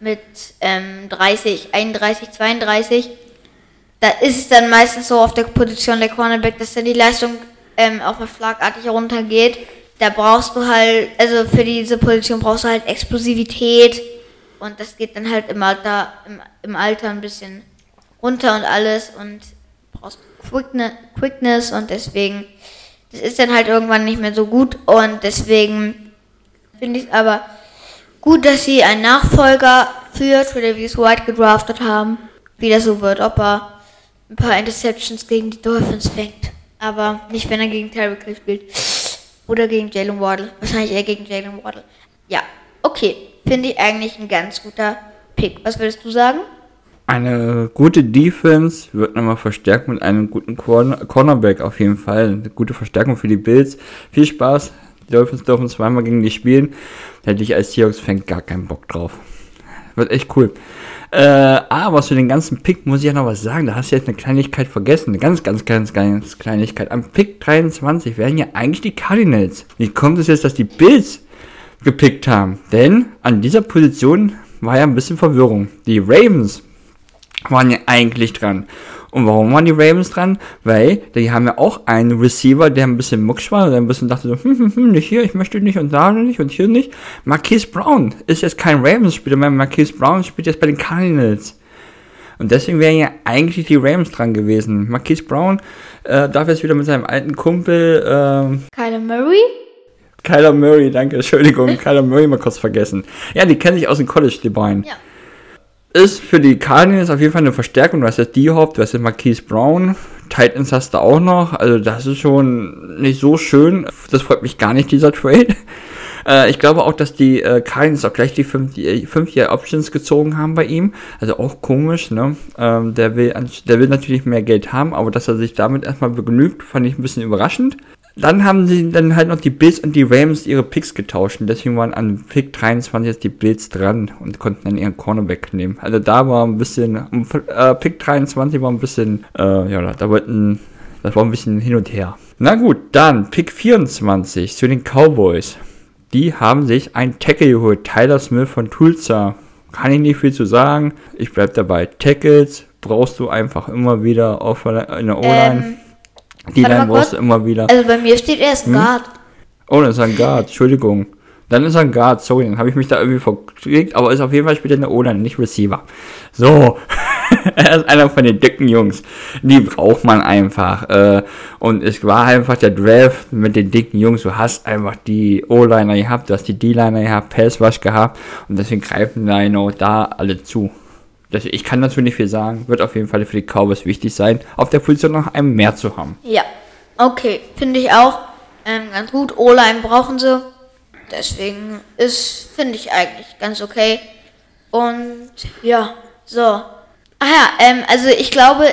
Speaker 1: mit ähm, 30, 31, 32 da ist es dann meistens so auf der Position der Cornerback, dass dann die Leistung ähm, auch mal schlagartig runtergeht. Da brauchst du halt, also für diese Position brauchst du halt Explosivität und das geht dann halt im Alter, im, im Alter ein bisschen runter und alles und brauchst Quickne Quickness und deswegen, das ist dann halt irgendwann nicht mehr so gut und deswegen finde ich es aber gut, dass sie einen Nachfolger für Tredavious White gedraftet haben, wie das so wird, ob er ein paar Interceptions gegen die Dolphins fängt. Aber nicht, wenn er gegen Terry Cliff spielt. Oder gegen Jalen Waddle. Wahrscheinlich eher gegen Jalen Waddle. Ja, okay. Finde ich eigentlich ein ganz guter Pick. Was würdest du sagen?
Speaker 2: Eine gute Defense wird nochmal verstärkt mit einem guten Cornerback auf jeden Fall. Eine gute Verstärkung für die Bills. Viel Spaß. Die Dolphins dürfen zweimal gegen die spielen. Da hätte ich als Seahawks-Fan gar keinen Bock drauf. Wird echt cool. Äh, aber zu den ganzen Pick muss ich ja noch was sagen. Da hast du jetzt eine Kleinigkeit vergessen. Eine ganz, ganz, ganz, ganz Kleinigkeit. Am Pick 23 wären ja eigentlich die Cardinals. Wie kommt es jetzt, dass die Bills gepickt haben? Denn an dieser Position war ja ein bisschen Verwirrung. Die Ravens waren ja eigentlich dran. Und warum waren die Ravens dran? Weil die haben ja auch einen Receiver, der ein bisschen mucksch war, der ein bisschen dachte so, hm, hm, hm, nicht hier, ich möchte nicht und da nicht und hier nicht. Marquise Brown ist jetzt kein Ravens-Spieler mehr, Marquise Brown spielt jetzt bei den Cardinals. Und deswegen wären ja eigentlich die Ravens dran gewesen. Marquise Brown äh, darf jetzt wieder mit seinem alten Kumpel ähm,
Speaker 1: Kyler Murray?
Speaker 2: Kyler Murray, danke, Entschuldigung, Kyler Murray mal kurz vergessen. Ja, die kennen sich aus dem College, die beiden. Ja ist für die Cardinals auf jeden Fall eine Verstärkung. Du hast jetzt D-Hop, du hast jetzt Marquise Brown, Titans hast du auch noch. Also das ist schon nicht so schön. Das freut mich gar nicht, dieser Trade. Äh, ich glaube auch, dass die äh, Cardinals auch gleich die 5-Year-Options gezogen haben bei ihm. Also auch komisch, ne? Ähm, der, will, der will natürlich mehr Geld haben, aber dass er sich damit erstmal begnügt, fand ich ein bisschen überraschend. Dann haben sie dann halt noch die Bills und die Rams ihre Picks getauscht. Und deswegen waren an Pick 23 jetzt die Bills dran und konnten dann ihren Cornerback nehmen. Also da war ein bisschen, äh, Pick 23 war ein bisschen, äh, ja, da wollten, das war ein bisschen hin und her. Na gut, dann Pick 24 zu den Cowboys. Die haben sich ein Tackle geholt, Tyler Smith von Tulsa. Kann ich nicht viel zu sagen. Ich bleib dabei. Tackles brauchst du einfach immer wieder auf in der O-Line. Ähm die dann brauchst du immer wieder.
Speaker 1: Also bei mir steht erst hm? Guard.
Speaker 2: Oh, das ist ein Guard, Entschuldigung. Dann ist er ein Guard, sorry, dann habe ich mich da irgendwie verkriegt, aber ist auf jeden Fall später eine O-Line, nicht Receiver. So, er ist einer von den dicken Jungs. Die braucht man einfach. Äh, und es war einfach der Draft mit den dicken Jungs. Du hast einfach die O-Liner gehabt, du hast die D-Liner gehabt, Pass Rush gehabt und deswegen greifen genau da alle zu. Das, ich kann dazu nicht viel sagen. Wird auf jeden Fall für die Cowboys wichtig sein, auf der Position noch einen mehr zu haben.
Speaker 1: Ja, okay, finde ich auch. Ähm, ganz gut. O-Line brauchen sie. Deswegen ist, finde ich eigentlich ganz okay. Und ja, so. Ach ja, ähm, also ich glaube,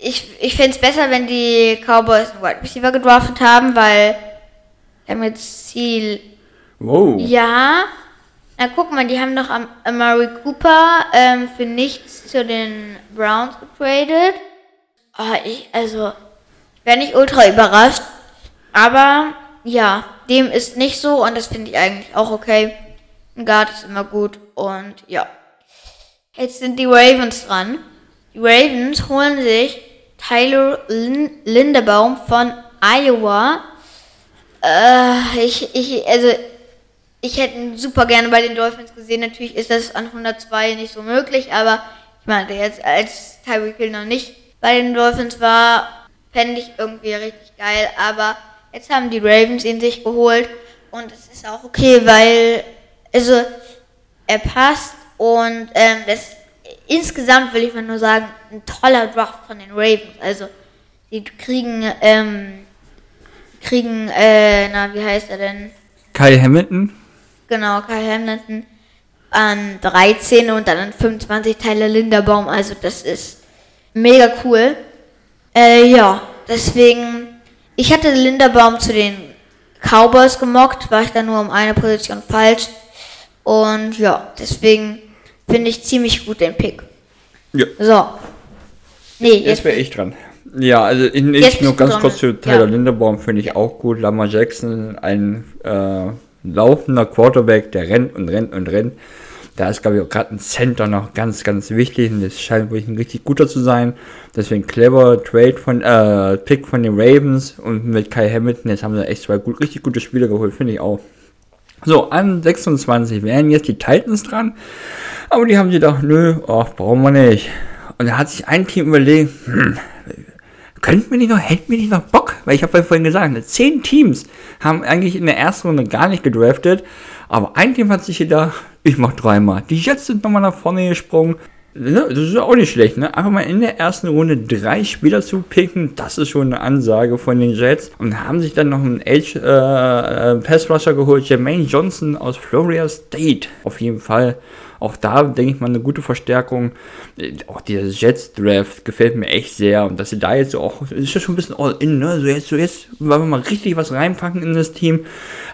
Speaker 1: ich, ich fände es besser, wenn die Cowboys einen Wide Receiver gedraftet haben, weil wir haben jetzt Ziel.
Speaker 2: Wow.
Speaker 1: Ja. Na guck mal, die haben doch am Amari Cooper ähm, für nichts zu den Browns getradet. Oh, ich, also, ich wäre nicht ultra überrascht. Aber ja, dem ist nicht so und das finde ich eigentlich auch okay. Ein Guard ist immer gut und ja. Jetzt sind die Ravens dran. Die Ravens holen sich Tyler Lin Lindebaum von Iowa. Äh, ich, ich, also, ich hätte ihn super gerne bei den Dolphins gesehen. Natürlich ist das an 102 nicht so möglich, aber ich meinte jetzt, als Tyreek Hill noch nicht bei den Dolphins war, fände ich irgendwie richtig geil. Aber jetzt haben die Ravens ihn sich geholt und es ist auch okay, weil, also, er passt und ähm, das insgesamt will ich mal nur sagen, ein toller Draft von den Ravens. Also, die kriegen, ähm, kriegen, äh, na, wie heißt er denn?
Speaker 2: Kyle Hamilton.
Speaker 1: Genau, Kyle Hamilton an 13 und dann an 25 Teile Linderbaum. Also, das ist mega cool. Äh, ja, deswegen, ich hatte Linderbaum zu den Cowboys gemockt, war ich da nur um eine Position falsch. Und ja, deswegen finde ich ziemlich gut den Pick.
Speaker 2: Ja.
Speaker 1: So. Nee,
Speaker 2: Jetzt
Speaker 1: jetzt
Speaker 2: wäre ich dran. Ja, also in, ich nur ganz
Speaker 1: dran.
Speaker 2: kurz zu Tyler
Speaker 1: Ja.
Speaker 2: Linderbaum finde ich auch gut. Lamar Jackson, ein äh, laufender Quarterback, der rennt und rennt und rennt. Da ist, glaube ich, auch gerade ein Center noch ganz, ganz wichtig und das scheint wirklich ein richtig guter zu sein. Deswegen clever Trade von, äh, Pick von den Ravens und mit Kai Hamilton, jetzt haben sie echt zwei gut, richtig gute Spieler geholt, finde ich auch. So, an 26 wären jetzt die Titans dran. Aber die haben sie gedacht, nö, ach, brauchen wir nicht. Und da hat sich ein Team überlegt, hm, könnten wir nicht noch, hätten wir nicht noch Bock? Weil ich habe ja vorhin gesagt, ne, zehn Teams haben eigentlich in der ersten Runde gar nicht gedraftet. Aber ein Team hat sich gedacht, ich mach dreimal. Die Jets sind nochmal nach vorne gesprungen. Ne, Das ist ja auch nicht schlecht, ne? Einfach mal in der ersten Runde drei Spieler zu picken, das ist schon eine Ansage von den Jets. Und haben sich dann noch einen Edge äh, äh, Pass Rusher geholt, Jermaine Johnson aus Florida State. Auf jeden Fall. Auch da denke ich mal eine gute Verstärkung. Auch dieser Jets Draft gefällt mir echt sehr. Und dass sie da jetzt so auch, ist ja schon ein bisschen all in, ne? So jetzt, so jetzt, wollen wir mal richtig was reinpacken in das Team.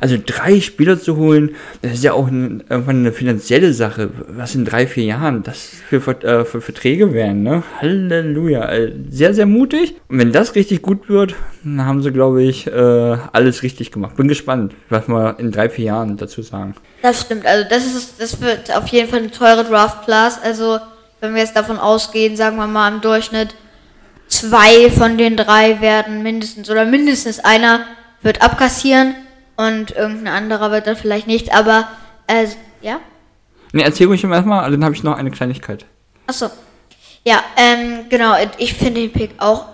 Speaker 2: Also drei Spieler zu holen, das ist ja auch ein, irgendwann eine finanzielle Sache. Was in drei, vier Jahren das für, äh, für Verträge wären, ne? Halleluja. Äh, Sehr, sehr mutig. Und wenn das richtig gut wird, dann haben sie, glaube ich, äh, alles richtig gemacht. Bin gespannt, was wir in drei, vier Jahren dazu sagen.
Speaker 1: Das stimmt, also das ist das wird auf jeden Fall eine teure Draft Class. Also wenn wir jetzt davon ausgehen, sagen wir mal im Durchschnitt zwei von den drei werden mindestens oder mindestens einer wird abkassieren und irgendein anderer wird dann vielleicht nicht, aber äh, ja.
Speaker 2: Ne, erzähl ruhig erstmal, dann habe ich noch eine Kleinigkeit.
Speaker 1: Achso. Ja, ähm, genau, ich finde den Pick auch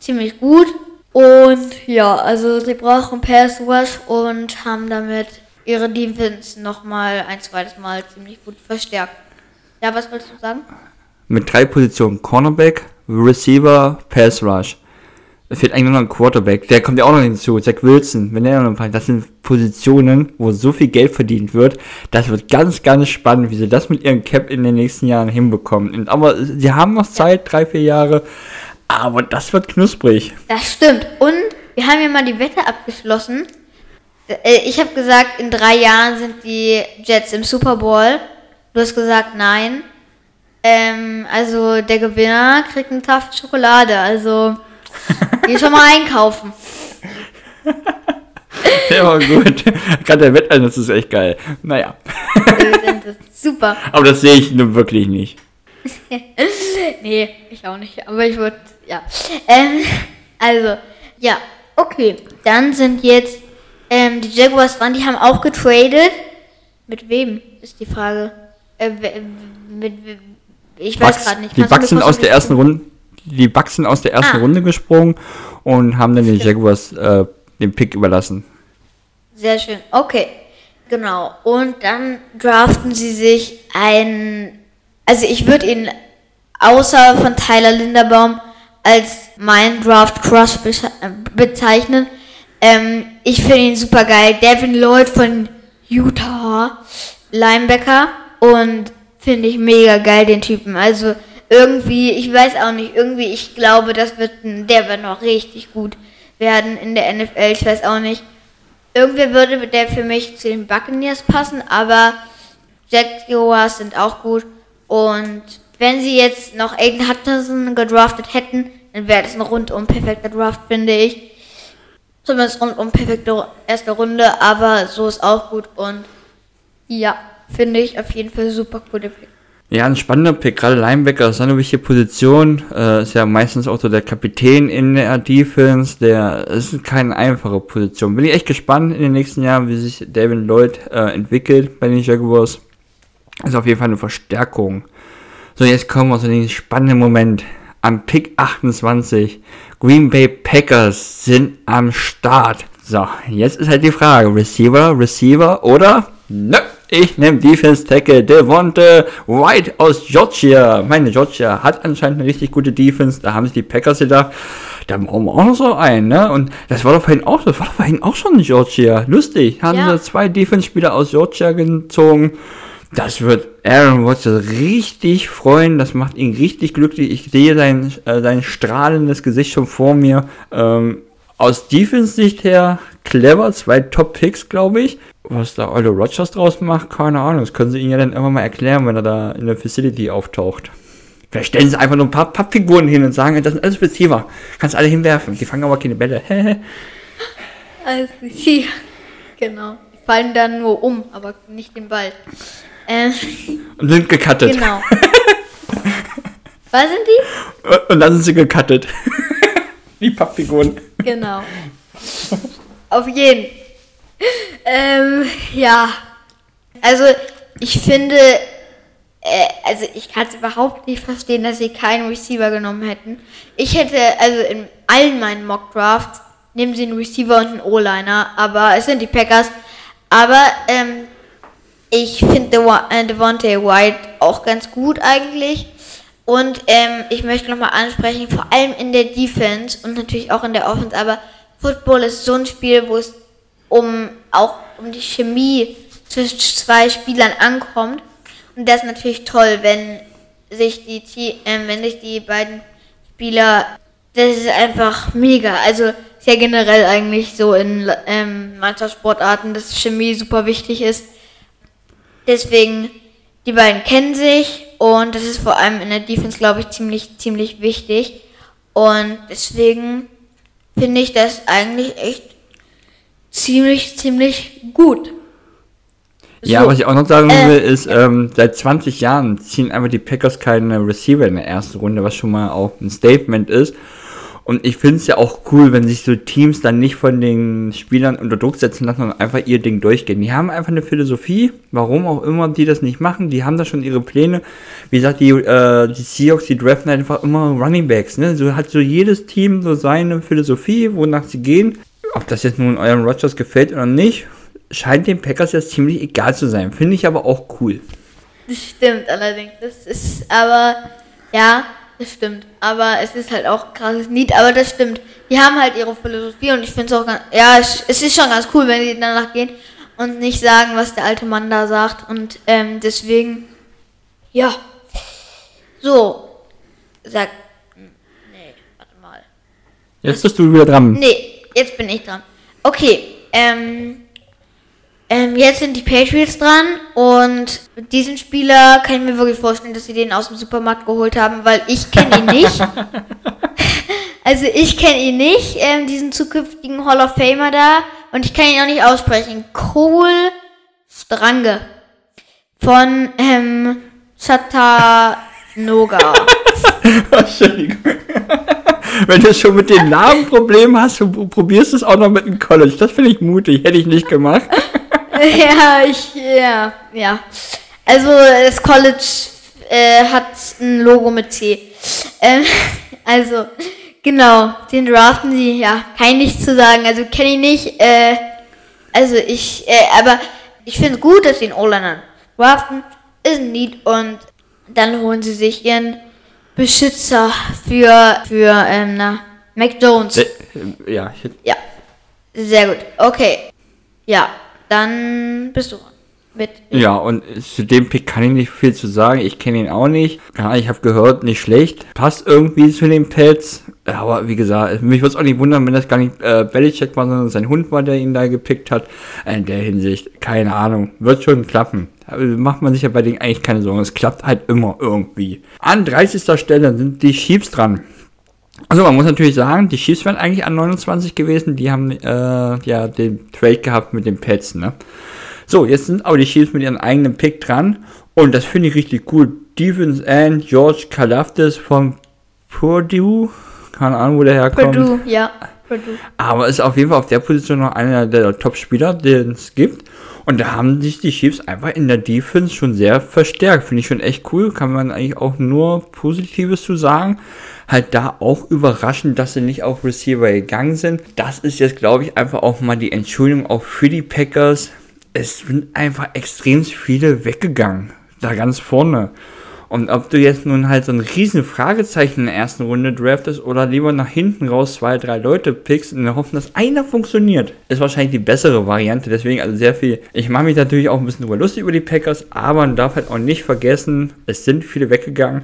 Speaker 1: ziemlich gut. Und ja, also sie brauchen Pass Rush und haben damit ihre Defense nochmal ein zweites Mal ziemlich gut verstärkt. Ja, was wolltest du sagen?
Speaker 2: Mit drei Positionen: Cornerback, Receiver, Pass Rush. Es fehlt eigentlich noch ein Quarterback. Der kommt ja auch noch hinzu. Zach Wilson, wenn der noch ein Das sind Positionen, wo so viel Geld verdient wird. Das wird ganz, ganz spannend, wie sie das mit ihrem Cap in den nächsten Jahren hinbekommen. Und, aber sie haben noch Zeit, drei, vier Jahre. Aber das wird knusprig.
Speaker 1: Das stimmt. Und wir haben ja mal die Wette abgeschlossen. Äh, Ich habe gesagt, in drei Jahren sind die Jets im Super Bowl. Du hast gesagt, nein. Ähm, also der Gewinner kriegt eine Tafel Schokolade. Also geh schon mal einkaufen.
Speaker 2: Ja, aber gut. Gerade der Wetteinsatz ist echt geil. Naja.
Speaker 1: Super.
Speaker 2: Aber das sehe ich nur wirklich nicht.
Speaker 1: Nee, ich auch nicht. Aber ich würde, ja. Ähm, also, ja, okay. Dann sind jetzt ähm, die Jaguars dran, die haben auch getradet. Mit wem, ist die Frage. Äh, mit, ich weiß gerade nicht.
Speaker 2: Die
Speaker 1: Kannst mir
Speaker 2: Bucks sind aus der ersten Runde, die Bucks sind aus der ersten
Speaker 1: Ah.
Speaker 2: Runde gesprungen und haben dann den Jaguars äh, den Pick überlassen.
Speaker 1: Sehr schön. Okay. Genau. Und dann draften sie sich ein. Also ich würde ihn außer von Tyler Linderbaum als mein Draft Crush besch- äh, bezeichnen. Ähm, ich finde ihn super geil. Devin Lloyd von Utah, Linebacker. Und finde ich mega geil, den Typen. Also irgendwie, ich weiß auch nicht, irgendwie, ich glaube, das wird, der wird noch richtig gut werden in der NFL. Ich weiß auch nicht. Irgendwie würde der für mich zu den Buccaneers passen, aber Jaguars sind auch gut. Und wenn sie jetzt noch Aiden Hutchinson gedraftet hätten, dann wäre das ein rundum perfekter Draft, finde ich. Zumindest rundum perfekte erste Runde, aber so ist auch gut. Und ja, finde ich auf jeden Fall super cool. Pick.
Speaker 2: Ja, ein spannender Pick, gerade Linebacker ist eine wichtige Position, äh, ist ja meistens auch so der Kapitän in der Defense, der ist keine einfache Position. Bin ich echt gespannt in den nächsten Jahren, wie sich David Lloyd äh, entwickelt bei den Jaguars. Ist auf jeden Fall eine Verstärkung. So, jetzt kommen wir zu dem spannenden Moment. Am Pick 28, Green Bay Packers sind am Start. So, jetzt ist halt die Frage, Receiver, Receiver oder? Nö, ich nehme Defense Tackle Devonte White aus Georgia. Meine Georgia hat anscheinend eine richtig gute Defense. Da haben sich die Packers gedacht, da brauchen wir auch noch so einen, ne? Und das war doch vorhin auch, das war doch vorhin auch schon Georgia. Lustig. Haben
Speaker 1: Ja.
Speaker 2: sie zwei Defense-Spieler aus Georgia gezogen. Das wird Aaron Rodgers richtig freuen. Das macht ihn richtig glücklich. Ich sehe sein, äh, sein strahlendes Gesicht schon vor mir. Ähm, aus Defense-Sicht her clever. Zwei Top-Picks, glaube ich. Was da Eule Rodgers draus macht, keine Ahnung. Das können sie ihm ja dann immer mal erklären, wenn er da in der Facility auftaucht. Vielleicht stellen sie einfach nur ein paar Pappfiguren hin und sagen, das sind alles Receiver. Kannst alle hinwerfen. Die fangen aber keine Bälle.
Speaker 1: Also, hier. Genau. Die fallen dann nur um, aber nicht den Ball. Äh,
Speaker 2: und sind gecuttet.
Speaker 1: genau. Was sind die?
Speaker 2: Und dann sind sie gecuttet. die Pappfiguren.
Speaker 1: Genau. Auf jeden. Ähm, ja. Also, ich finde, äh, also ich kann es überhaupt nicht verstehen, dass sie keinen Receiver genommen hätten. Ich hätte, also in allen meinen Mock Drafts nehmen sie einen Receiver und einen O-Liner, aber es sind die Packers. Aber ähm, ich finde äh, Devontae White auch ganz gut eigentlich. Und ähm, ich möchte nochmal ansprechen, vor allem in der Defense und natürlich auch in der Offense, aber Football ist so ein Spiel, wo es um auch um die Chemie zwischen zwei Spielern ankommt. Und das ist natürlich toll, wenn sich die, ähm, wenn sich die beiden Spieler, das ist einfach mega. Also ja generell eigentlich so in ähm, Mannschaftssportarten, dass Chemie super wichtig ist. Deswegen, die beiden kennen sich und das ist vor allem in der Defense, glaube ich, ziemlich, ziemlich wichtig. Und deswegen finde ich das eigentlich echt ziemlich, ziemlich gut.
Speaker 2: Ja,
Speaker 1: So,
Speaker 2: was ich auch noch sagen
Speaker 1: äh,
Speaker 2: will, ist, ähm, seit 20 Jahren ziehen einfach die Packers keine Receiver in der ersten Runde, was schon mal auch ein Statement ist. Und ich finde es ja auch cool, wenn sich so Teams dann nicht von den Spielern unter Druck setzen lassen und einfach ihr Ding durchgehen. Die haben einfach eine Philosophie, warum auch immer die das nicht machen. Die haben da schon ihre Pläne. Wie gesagt, die, äh, die Seahawks, die draften einfach immer Running Backs. Ne? So hat so jedes Team so seine Philosophie, wonach sie gehen. Ob das jetzt nun euren Rodgers gefällt oder nicht, scheint den Packers jetzt ziemlich egal zu sein. Finde ich aber auch cool.
Speaker 1: Das stimmt allerdings. Das ist aber, ja, das stimmt. Aber es ist halt auch krasses Lied, aber das stimmt. Die haben halt ihre Philosophie und ich finde es auch ganz, ja, es, es ist schon ganz cool, wenn sie danach gehen und nicht sagen, was der alte Mann da sagt. Und ähm, deswegen, ja. So, sag, nee, warte mal.
Speaker 2: Jetzt bist du wieder dran.
Speaker 1: Nee, jetzt bin ich dran. Okay, ähm, ähm, jetzt sind die Patriots dran und diesen Spieler kann ich mir wirklich vorstellen, dass sie den aus dem Supermarkt geholt haben, weil ich kenne ihn nicht. also ich kenne ihn nicht, ähm, diesen zukünftigen Hall of Famer da und ich kann ihn auch nicht aussprechen. Cole Strange von ähm, Chattanooga.
Speaker 2: Entschuldigung. Wenn du schon mit den Namen Probleme hast, probierst du es auch noch mit dem College. Das finde ich mutig, hätte ich nicht gemacht.
Speaker 1: ja, ich, ja, ja. Also, das College äh, hat ein Logo mit C. Ähm, also, genau, den draften sie, ja, kann ich nichts zu sagen. Also, kenne ich nicht. Äh, also, ich, äh, aber ich finde es gut, dass sie den O-Liner draften. Ist ein Need und dann holen sie sich ihren Beschützer für, für ähm, na, Mac Jones.
Speaker 2: Äh, ja,
Speaker 1: ja, sehr gut. Okay. Ja, dann bist du mit.
Speaker 2: Ja, und zu dem Pick kann ich nicht viel zu sagen. Ich kenne ihn auch nicht. Ja, ich habe gehört, nicht schlecht. Passt irgendwie zu den Pets. Aber wie gesagt, mich würde es auch nicht wundern, wenn das gar nicht äh, Belichick war, sondern sein Hund war, der ihn da gepickt hat. In der Hinsicht, keine Ahnung. Wird schon klappen. Macht man sich ja bei denen eigentlich keine Sorgen. Es klappt halt immer irgendwie. An 30. Stelle sind die Chiefs dran. Also man muss natürlich sagen, die Chiefs wären eigentlich an 29 gewesen. Die haben äh, ja den Trade gehabt mit den Pets, ne? So, jetzt sind aber die Chiefs mit ihrem eigenen Pick dran. Und das finde ich richtig cool. Defense and George Kalafdis von Purdue. Keine Ahnung, wo der herkommt.
Speaker 1: Purdue, ja. Purdue.
Speaker 2: Aber ist auf jeden Fall auf der Position noch einer der Top-Spieler, den es gibt. Und da haben sich die Chiefs einfach in der Defense schon sehr verstärkt. Finde ich schon echt cool. Kann man eigentlich auch nur Positives zu sagen. Halt da auch überraschend, dass sie nicht auf Receiver gegangen sind. Das ist jetzt, glaube ich, einfach auch mal die Entschuldigung auch für die Packers es sind einfach extrem viele weggegangen. Da ganz vorne. Und ob du jetzt nun halt so ein riesen Fragezeichen in der ersten Runde draftest oder lieber nach hinten raus zwei, drei Leute pickst in der Hoffnung, dass einer funktioniert, ist wahrscheinlich die bessere Variante. Deswegen also sehr viel. Ich mache mich natürlich auch ein bisschen drüber lustig über die Packers, aber man darf halt auch nicht vergessen, es sind viele weggegangen.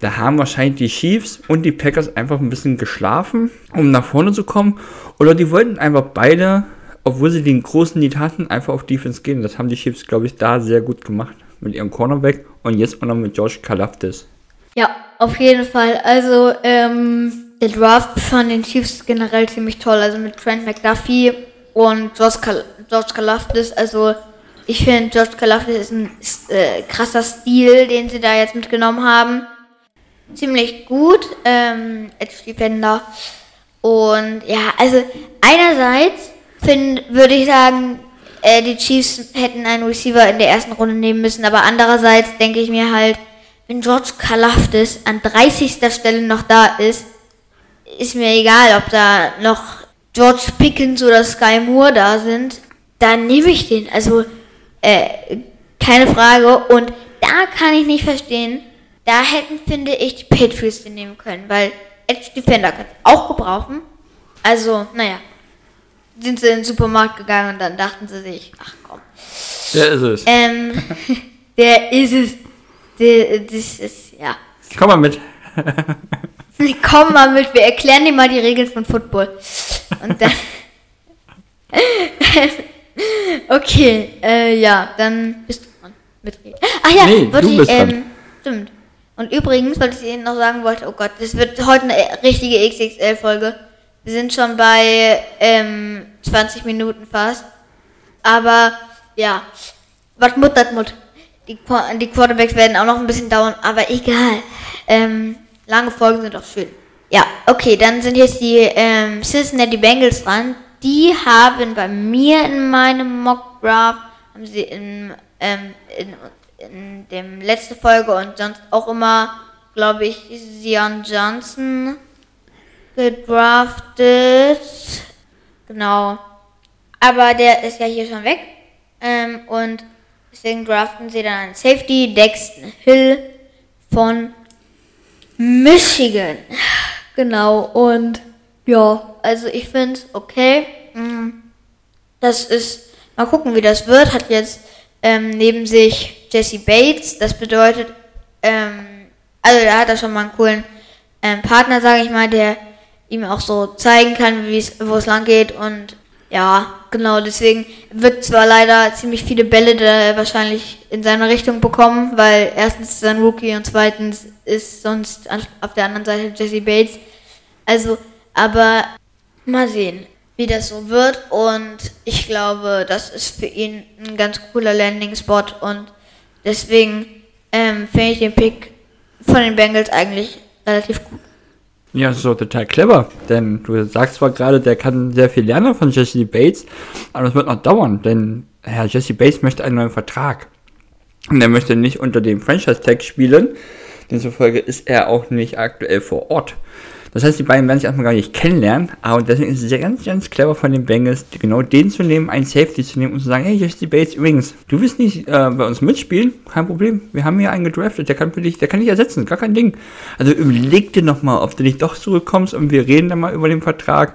Speaker 2: Da haben wahrscheinlich die Chiefs und die Packers einfach ein bisschen geschlafen, um nach vorne zu kommen. Oder die wollten einfach beide obwohl sie den großen Need hatten, einfach auf Defense gehen. Das haben die Chiefs, glaube ich, da sehr gut gemacht. Mit ihrem Cornerback und jetzt auch noch mit Josh Kalafdis.
Speaker 1: Ja, auf jeden Fall. Also, ähm, der Draft von den Chiefs generell ziemlich toll. Also mit Trent McDuffie und Josh, Kal George Kalafdis. Also, ich finde, George Kalafdis ist ein ist, äh, krasser Stil, den sie da jetzt mitgenommen haben. Ziemlich gut, ähm, Edge Defender. Und ja, also einerseits finde, würde ich sagen, äh, die Chiefs hätten einen Receiver in der ersten Runde nehmen müssen, aber andererseits denke ich mir halt, wenn George Kalafdis an 30. Stelle noch da ist, ist mir egal, ob da noch George Pickens oder Sky Moore da sind, dann nehme ich den. Also, äh, keine Frage. Und da kann ich nicht verstehen, da hätten, finde ich, die Patriots nehmen können, weil Edge Defender kann auch gebrauchen. Also, naja sind sie in den Supermarkt gegangen und dann dachten sie sich, ach komm.
Speaker 2: Der ist es.
Speaker 1: Ähm, der ist es. Der, das ist, ja.
Speaker 2: Komm mal mit.
Speaker 1: Komm mal mit, wir erklären dir mal die Regeln von Football. Und dann. okay, äh, ja, dann bist du dran. Mitreden. Ach ja,
Speaker 2: nee, du bist ähm, dran.
Speaker 1: stimmt. Und übrigens, weil ich Ihnen noch sagen wollte, oh Gott, das wird heute eine richtige XXL-Folge. Wir sind schon bei ähm, 20 Minuten fast. Aber ja, was Mut, das Mut. Die, die Quarterbacks werden auch noch ein bisschen dauern, aber egal. Ähm, lange Folgen sind auch schön. Ja, okay, dann sind jetzt die ähm, Cincinnati Bengals dran. Die haben bei mir in meinem Mock Draft, haben sie in, ähm, in, in dem letzten Folge und sonst auch immer, glaube ich, Zion Johnson gedraftet. Genau. Aber der ist ja hier schon weg. Ähm, und deswegen draften sie dann einen Safety, Dexton Hill von Michigan. Genau. Und ja, also ich finde es okay. Mm, das ist, mal gucken, wie das wird. Hat jetzt ähm, neben sich Jesse Bates. Das bedeutet, ähm, also da hat er schon mal einen coolen ähm, Partner, sage ich mal, der ihm auch so zeigen kann, wo es lang geht und ja, genau, deswegen wird zwar leider ziemlich viele Bälle da wahrscheinlich in seine Richtung bekommen, weil erstens ist er ein Rookie und zweitens ist sonst auf der anderen Seite Jesse Bates. Also, aber mal sehen, wie das so wird und ich glaube, das ist für ihn ein ganz cooler Landing-Spot und deswegen ähm, finde ich den Pick von den Bengals eigentlich relativ gut.
Speaker 2: Ja, das ist auch total clever, denn du sagst zwar gerade, der kann sehr viel lernen von Jesse Bates, aber das wird noch dauern, denn Herr Jesse Bates möchte einen neuen Vertrag. Und er möchte nicht unter dem Franchise-Tag spielen, demzufolge ist er auch nicht aktuell vor Ort. Das heißt, die beiden werden sich erstmal gar nicht kennenlernen, aber deswegen ist es sehr ganz, ganz clever von den Bengals, genau den zu nehmen, einen Safety zu nehmen und zu sagen, hey, Jesse Bates, übrigens, du willst nicht äh, bei uns mitspielen, kein Problem, wir haben hier einen gedraftet, der kann für dich, der kann dich ersetzen, gar kein Ding. Also überleg dir nochmal, ob du nicht doch zurückkommst und wir reden dann mal über den Vertrag.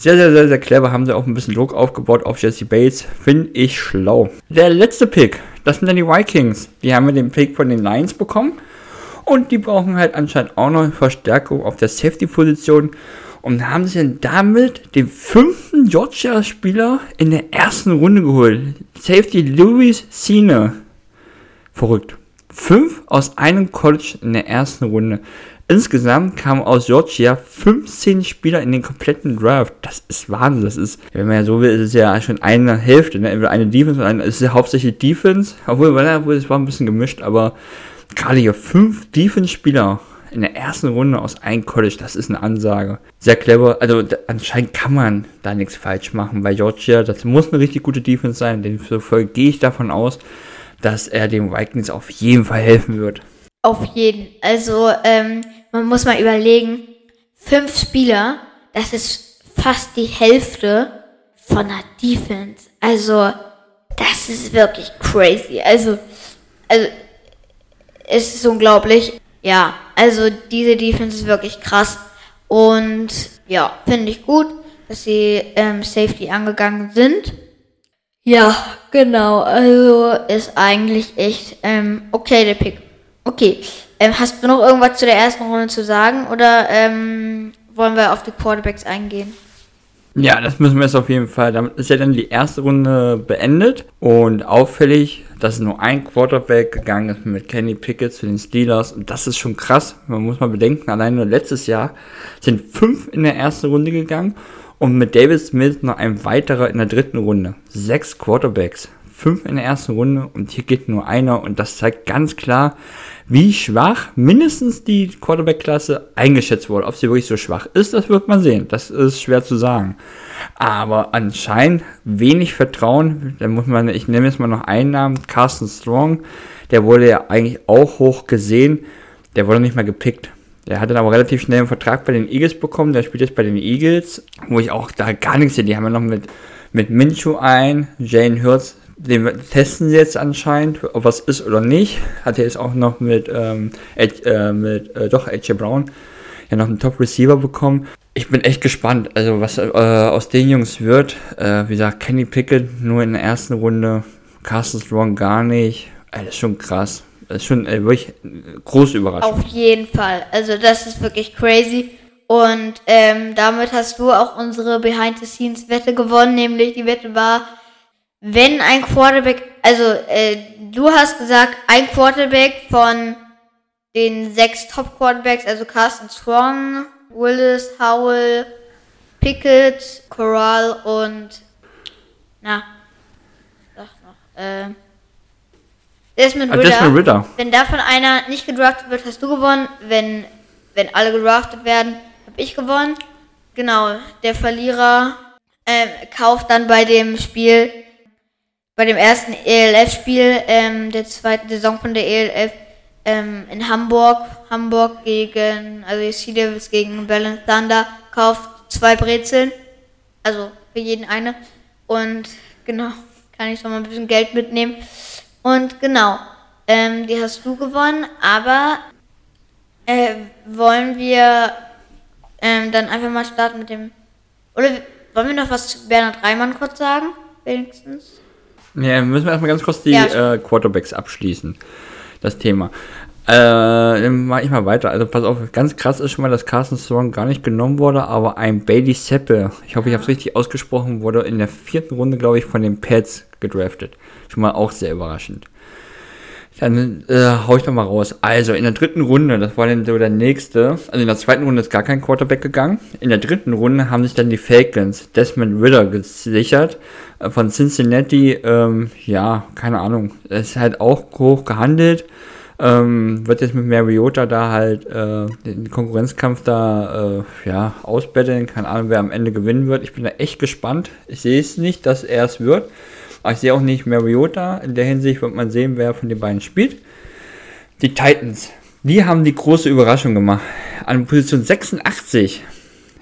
Speaker 2: Sehr, sehr, sehr, sehr clever, haben sie auch ein bisschen Druck aufgebaut auf Jesse Bates, finde ich schlau. Der letzte Pick, das sind dann die Vikings, die haben wir den Pick von den Lions bekommen. Und die brauchen halt anscheinend auch noch Verstärkung auf der Safety-Position. Und haben sich dann damit den fünften Georgia-Spieler in der ersten Runde geholt. Safety Louis Cine. Verrückt. Fünf aus einem College in der ersten Runde. Insgesamt kamen aus Georgia 15 Spieler in den kompletten Draft. Das ist Wahnsinn. Das ist, wenn man ja so will, ist es ja schon eine Hälfte. Ne? Eine Defense und eine, es ist ja hauptsächlich Defense. Obwohl, es war ein bisschen gemischt, aber gerade hier fünf Defense-Spieler in der ersten Runde aus einem College, das ist eine Ansage. Sehr clever. Also anscheinend kann man da nichts falsch machen bei Georgia. Das muss eine richtig gute Defense sein. Demzufolge gehe ich davon aus, dass er dem Vikings auf jeden Fall helfen wird.
Speaker 1: Auf jeden. Also ähm, man muss mal überlegen, fünf Spieler, das ist fast die Hälfte von der Defense. Also das ist wirklich crazy. Also, also es ist unglaublich. Ja, also diese Defense ist wirklich krass. Und ja, finde ich gut, dass sie ähm, Safety angegangen sind. Ja, genau. Also ist eigentlich echt ähm, okay der Pick. Okay. Ähm, hast du noch irgendwas zu der ersten Runde zu sagen oder ähm, wollen wir auf die Quarterbacks eingehen?
Speaker 2: Ja, das müssen wir jetzt auf jeden Fall. Damit ist ja dann die erste Runde beendet und auffällig, dass nur ein Quarterback gegangen ist mit Kenny Pickett zu den Steelers und das ist schon krass. Man muss mal bedenken, allein nur letztes Jahr sind fünf in der ersten Runde gegangen und mit David Smith noch ein weiterer in der dritten Runde. Sechs Quarterbacks, fünf in der ersten Runde und hier geht nur einer und das zeigt ganz klar, wie schwach mindestens die Quarterback-Klasse eingeschätzt wurde. Ob sie wirklich so schwach ist, das wird man sehen. Das ist schwer zu sagen. Aber anscheinend wenig Vertrauen. Da muss man, ich nehme jetzt mal noch einen Namen, Carsten Strong. Der wurde ja eigentlich auch hoch gesehen. Der wurde nicht mal gepickt. Der hatte dann aber relativ schnell einen Vertrag bei den Eagles bekommen. Der spielt jetzt bei den Eagles, wo ich auch da gar nichts sehe. Die haben ja noch mit, mit Minshew ein, Jane Hurts den testen sie jetzt anscheinend, ob was ist oder nicht. Hat er jetzt auch noch mit, ähm, äh, mit äh, doch, AJ Brown ja noch einen Top-Receiver bekommen. Ich bin echt gespannt, also was äh, aus den Jungs wird. Äh, wie gesagt, Kenny Pickett nur in der ersten Runde, Carsten Strong gar nicht. Das ist schon krass. Das ist schon äh, wirklich große Überraschung.
Speaker 1: Auf jeden Fall. Also das ist wirklich crazy. Und ähm, damit hast du auch unsere Behind-the-Scenes-Wette gewonnen, nämlich die Wette war, wenn ein Quarterback, also äh, du hast gesagt, ein Quarterback von den sechs Top Quarterbacks, also Carsten Strong, Willis, Howell, Pickett, Corral und na, sag noch, äh, Desmond Ritter.
Speaker 2: Desmond Ritter.
Speaker 1: Wenn davon einer nicht gedraftet wird, hast du gewonnen. Wenn, wenn alle gedraftet werden, habe ich gewonnen. Genau, der Verlierer äh, kauft dann bei dem Spiel bei dem ersten ELF-Spiel ähm, der zweiten Saison von der ELF ähm, in Hamburg. Hamburg gegen, also die Sea Devils gegen Berlin Thunder kauft zwei Brezeln. Also für jeden eine. Und genau, kann ich schon mal ein bisschen Geld mitnehmen. Und genau, ähm, die hast du gewonnen, aber äh, wollen wir ähm, dann einfach mal starten mit dem. Oder wollen wir noch was zu Bernhard Reimann kurz sagen? Wenigstens.
Speaker 2: Ja, müssen wir erstmal ganz kurz die ja. äh, Quarterbacks abschließen. Das Thema. Äh, dann mache ich mal weiter. Also pass auf, ganz krass ist schon mal, dass Carson Strong gar nicht genommen wurde, aber ein Bailey Seppe, ich hoffe, ich habe es richtig ausgesprochen, wurde in der vierten Runde, glaube ich, von den Pets gedraftet. Schon mal auch sehr überraschend. Dann äh, hau ich doch mal raus. Also in der dritten Runde, das war dann so der nächste, also in der zweiten Runde ist gar kein Quarterback gegangen. In der dritten Runde haben sich dann die Falcons Desmond Ritter gesichert äh, von Cincinnati. Ähm, ja, keine Ahnung. ist halt auch hoch gehandelt. Ähm, wird jetzt mit Mariota da halt äh, den Konkurrenzkampf da äh, ja, ausbetteln. Keine Ahnung, wer am Ende gewinnen wird. Ich bin da echt gespannt. Ich sehe es nicht, dass er es wird. Aber ich sehe auch nicht Mariota. In der Hinsicht wird man sehen, wer von den beiden spielt. Die Titans, die haben die große Überraschung gemacht. An Position 86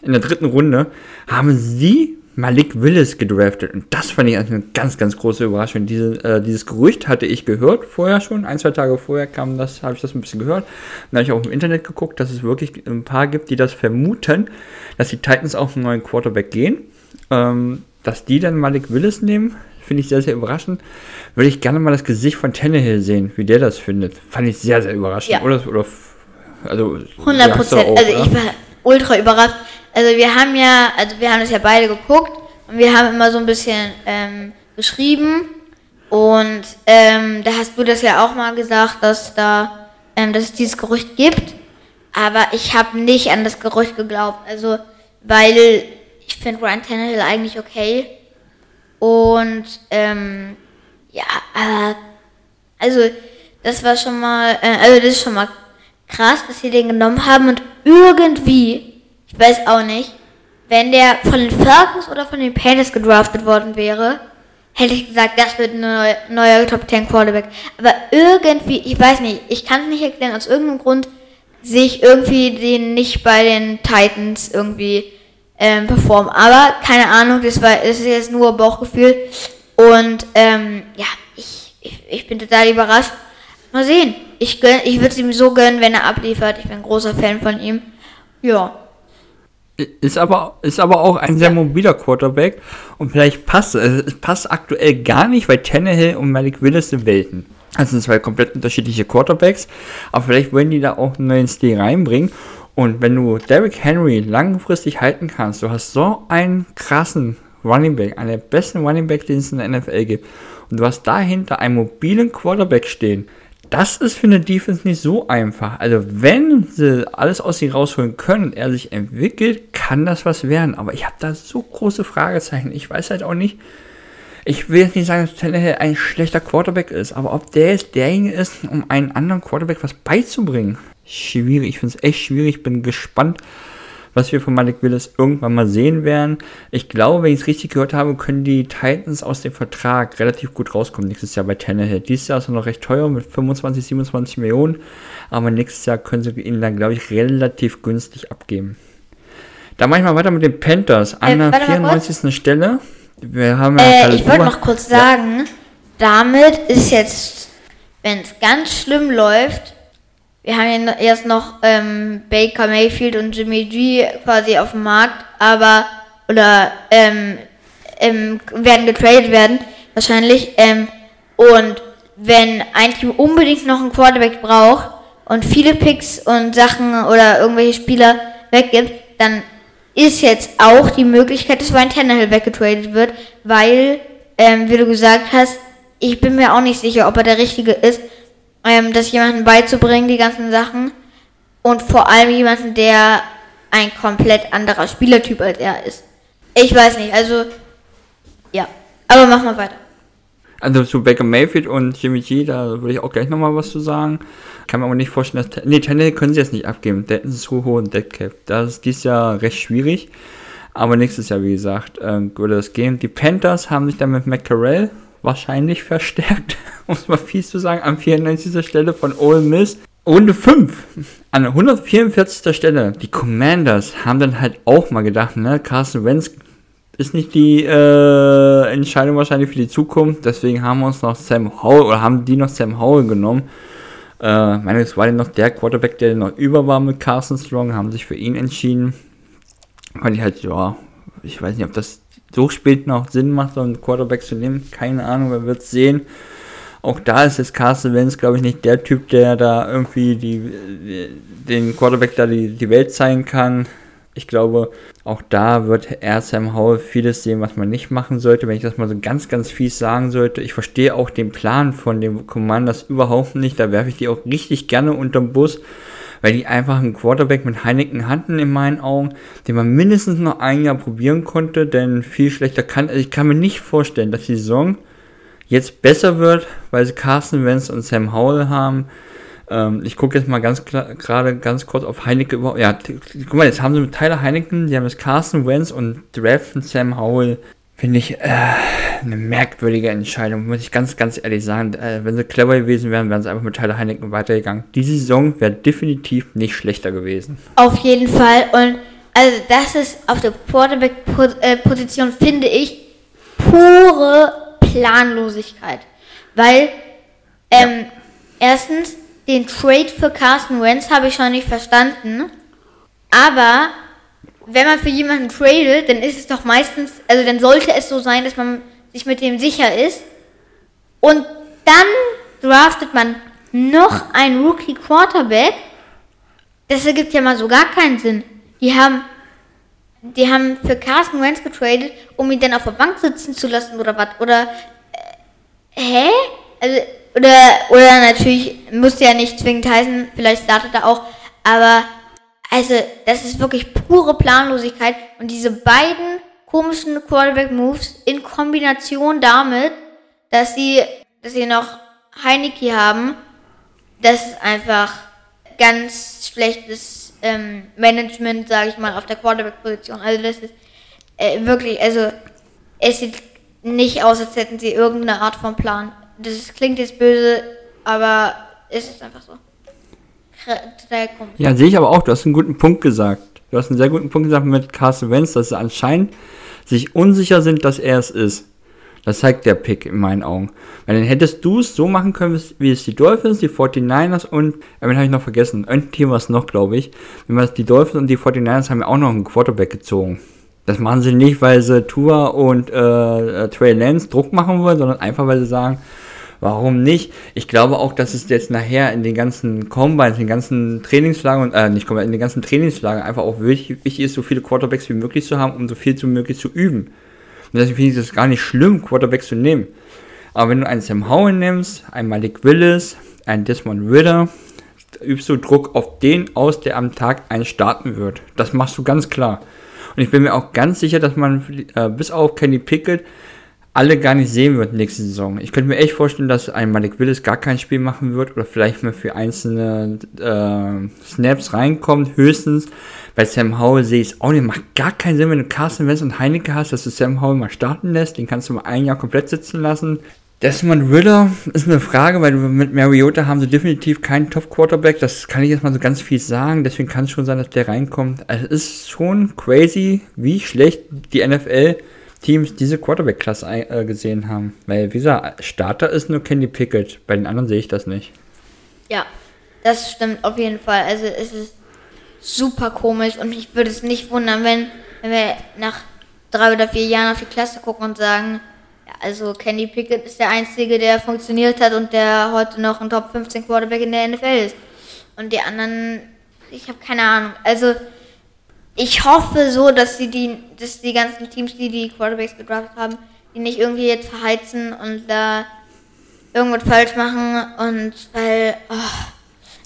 Speaker 2: in der dritten Runde haben sie Malik Willis gedraftet. Und das fand ich eine ganz, ganz große Überraschung. Diese, äh, dieses Gerücht hatte ich gehört vorher schon. Ein, zwei Tage vorher kam das, habe ich das ein bisschen gehört. Dann habe ich auch im Internet geguckt, dass es wirklich ein paar gibt, die das vermuten, dass die Titans auf einen neuen Quarterback gehen. Ähm, dass die dann Malik Willis nehmen, finde ich sehr, sehr überraschend. Würde ich gerne mal das Gesicht von Tannehill sehen, wie der das findet. Fand ich sehr, sehr überraschend.
Speaker 1: Ja.
Speaker 2: Oder, oder, also,
Speaker 1: 100
Speaker 2: sagst du
Speaker 1: Prozent.
Speaker 2: auch,
Speaker 1: Also ich war ultra überrascht. Also wir haben ja, also wir haben das ja beide geguckt und wir haben immer so ein bisschen ähm, geschrieben und ähm, da hast du das ja auch mal gesagt, dass da, ähm, dass es dieses Gerücht gibt. Aber ich habe nicht an das Gerücht geglaubt. Also weil ich finde Ryan Tannehill eigentlich okay und ähm, ja, aber also das war schon mal, äh, also das ist schon mal krass, dass sie den genommen haben und irgendwie, ich weiß auch nicht, wenn der von den Falcons oder von den Panthers gedraftet worden wäre, hätte ich gesagt, das wird ein neuer, neuer Top 10 Quarterback. Aber irgendwie, ich weiß nicht, ich kann es nicht erklären, aus irgendeinem Grund sehe ich irgendwie den nicht bei den Titans irgendwie ähm, performen. Aber keine Ahnung, das war das ist jetzt nur Bauchgefühl. Und ähm, ja, ich, ich, ich bin total überrascht. Mal sehen. Ich, gönn, ich würde es ihm so gönnen, wenn er abliefert. Ich bin ein großer Fan von ihm. Ja.
Speaker 2: Ist aber, ist aber auch ein sehr mobiler Quarterback und vielleicht passt es. Es passt aktuell gar nicht, weil Tannehill und Malik Willis sind Welten. Das sind zwei komplett unterschiedliche Quarterbacks, aber vielleicht wollen die da auch einen neuen Stil reinbringen. Und wenn du Derrick Henry langfristig halten kannst, du hast so einen krassen Running Back, einer der besten Running Back, den es in der NFL gibt, und du hast dahinter einen mobilen Quarterback stehen, das ist für eine Defense nicht so einfach. Also wenn sie alles aus sich rausholen können und er sich entwickelt, kann das was werden. Aber ich habe da so große Fragezeichen. Ich weiß halt auch nicht. Ich will jetzt nicht sagen, dass Tannehill ein schlechter Quarterback ist, aber ob der jetzt derjenige ist, um einen anderen Quarterback was beizubringen, schwierig. Ich finde es echt schwierig. Bin gespannt, was wir von Malik Willis irgendwann mal sehen werden. Ich glaube, wenn ich es richtig gehört habe, können die Titans aus dem Vertrag relativ gut rauskommen nächstes Jahr bei Tannehill. Dieses Jahr ist er noch recht teuer mit 25, 27 Millionen, aber nächstes Jahr können sie ihn dann, glaube ich, relativ günstig abgeben. Da mache ich mal weiter mit den Panthers an
Speaker 1: Äh,
Speaker 2: der
Speaker 1: warte mal
Speaker 2: 94. Stelle. Wir haben ja
Speaker 1: Äh, ich wollte noch kurz sagen, damit ist jetzt, wenn es ganz schlimm läuft, wir haben ja erst noch ähm, Baker Mayfield und Jimmy G quasi auf dem Markt, aber oder ähm, ähm, werden getradet werden, wahrscheinlich. Ähm, und wenn ein Team unbedingt noch einen Quarterback braucht und viele Picks und Sachen oder irgendwelche Spieler weggibt, dann ist jetzt auch die Möglichkeit, dass Ryan Tannehill weggetradet wird, weil, ähm, wie du gesagt hast, ich bin mir auch nicht sicher, ob er der Richtige ist, ähm, das jemanden beizubringen, die ganzen Sachen. Und vor allem jemanden, der ein komplett anderer Spielertyp als er ist. Ich weiß nicht, also, ja. Aber mach mal weiter.
Speaker 2: Also zu Baker Mayfield und Jimmy G, da würde ich auch gleich nochmal was zu sagen. Kann mir aber nicht vorstellen, dass... Nee, Tannehill können sie jetzt nicht abgeben. Der hat einen zu hohen Deadcap. Das ist dieses Jahr recht schwierig. Aber nächstes Jahr, wie gesagt, ähm, würde das gehen. Die Panthers haben sich dann mit McCarell wahrscheinlich verstärkt, um es mal fies zu sagen, an 94. Stelle von Ole Miss. Runde 5, an der 144. Stelle. Die Commanders haben dann halt auch mal gedacht, ne, Carson Wentz ist nicht die äh, Entscheidung wahrscheinlich für die Zukunft. Deswegen haben wir uns noch Sam Howell oder haben die noch Sam Howell genommen. Äh, meine, es war noch der Quarterback, der noch über war mit Carson Strong, haben sich für ihn entschieden. Fand ich halt, ja, ich weiß nicht, ob das so spät noch Sinn macht, so einen Quarterback zu nehmen. Keine Ahnung, wer wird sehen. Auch da ist jetzt Carson Wentz, glaube ich, nicht der Typ, der da irgendwie die, die, den Quarterback da die, die Welt zeigen kann. Ich glaube, auch da wird er Sam Howell vieles sehen, was man nicht machen sollte, wenn ich das mal so ganz, ganz fies sagen sollte. Ich verstehe auch den Plan von den Commanders überhaupt nicht. Da werfe ich die auch richtig gerne unterm Bus, weil die einfach einen Quarterback mit Heineken hatten in meinen Augen, den man mindestens noch ein Jahr probieren konnte, denn viel schlechter kann, also ich kann mir nicht vorstellen, dass die Saison jetzt besser wird, weil sie Carson Wentz und Sam Howell haben. Ähm, ich gucke jetzt mal ganz gerade ganz kurz auf Heineken. Ja, guck mal, jetzt haben sie mit Tyler Heineken, die haben jetzt Carson Wentz und draften Sam Howell. Finde ich äh, eine merkwürdige Entscheidung, muss ich ganz, ganz ehrlich sagen. Äh, wenn sie clever gewesen wären, wären sie einfach mit Tyler Heineken weitergegangen. Diese Saison wäre definitiv nicht schlechter gewesen.
Speaker 1: Auf jeden Fall. Und also das ist auf der Quarterback-Position, finde ich, pure Planlosigkeit. Weil, ähm, ja. erstens, den Trade für Carson Wentz habe ich schon nicht verstanden. Aber wenn man für jemanden tradet, dann ist es doch meistens, also dann sollte es so sein, dass man sich mit dem sicher ist. Und dann draftet man noch einen Rookie Quarterback. Das ergibt ja mal so gar keinen Sinn. Die haben, die haben für Carson Wentz getradet, um ihn dann auf der Bank sitzen zu lassen oder was? Oder, äh, hä? Also, oder, oder natürlich, muss ja nicht zwingend heißen, vielleicht startet er auch, aber also, das ist wirklich pure Planlosigkeit und diese beiden komischen Quarterback-Moves in Kombination damit, dass sie, dass sie noch Heineke haben, das ist einfach ganz schlechtes ähm, Management, sage ich mal, auf der Quarterback-Position. Also das ist äh, wirklich, also es sieht nicht aus, als hätten sie irgendeine Art von Plan das klingt jetzt böse, aber es ist einfach so.
Speaker 2: Ja, sehe ich aber auch. Du hast einen guten Punkt gesagt. Du hast einen sehr guten Punkt gesagt mit Carson Wentz, dass sie anscheinend sich unsicher sind, dass er es ist. Das zeigt der Pick in meinen Augen. Weil dann hättest du es so machen können, wie es die Dolphins, die 49ers und, äh, habe ich noch vergessen? Ein Team war es noch, glaube ich. Die Dolphins und die 49ers haben ja auch noch einen Quarterback gezogen. Das machen sie nicht, weil sie Tua und äh, Trey Lance Druck machen wollen, sondern einfach, weil sie sagen, Warum nicht? Ich glaube auch, dass es jetzt nachher in den ganzen Combines, in den ganzen Trainingslagern, äh, nicht Combines, in den ganzen Trainingslagern einfach auch wichtig, wichtig ist, so viele Quarterbacks wie möglich zu haben, um so viel wie möglich zu üben. Und deswegen finde ich es gar nicht schlimm, Quarterbacks zu nehmen. Aber wenn du einen Sam Howell nimmst, einen Malik Willis, einen Desmond Ritter, übst du Druck auf den aus, der am Tag einen starten wird. Das machst du ganz klar. Und ich bin mir auch ganz sicher, dass man äh, bis auf Kenny Pickett alle gar nicht sehen wird nächste Saison. Ich könnte mir echt vorstellen, dass ein Malik Willis gar kein Spiel machen wird oder vielleicht mal für einzelne äh, Snaps reinkommt, höchstens. Bei Sam Howell sehe ich es auch nicht. Macht gar keinen Sinn, wenn du Carsten Wentz und Heineke hast, dass du Sam Howell mal starten lässt. Den kannst du mal ein Jahr komplett sitzen lassen. Desmond Ritter ist eine Frage, weil mit Mariota haben sie definitiv keinen Top-Quarterback. Das kann ich jetzt mal so ganz viel sagen. Deswegen kann es schon sein, dass der reinkommt. Also es ist schon crazy, wie schlecht die NFL Teams diese Quarterback-Klasse äh, gesehen haben. Weil, gesagt, Starter ist nur Candy Pickett. Bei den anderen sehe ich das nicht.
Speaker 1: Ja, das stimmt auf jeden Fall. Also, es ist super komisch und mich würde es nicht wundern, wenn, wenn wir nach drei oder vier Jahren auf die Klasse gucken und sagen, ja, also Candy Pickett ist der Einzige, der funktioniert hat und der heute noch ein Top 15 Quarterback in der NFL ist. Und die anderen, ich habe keine Ahnung. Also, ich hoffe so, dass sie die, dass die ganzen Teams, die die Quarterbacks gedraftet haben, die nicht irgendwie jetzt verheizen und da irgendwas falsch machen und weil, oh,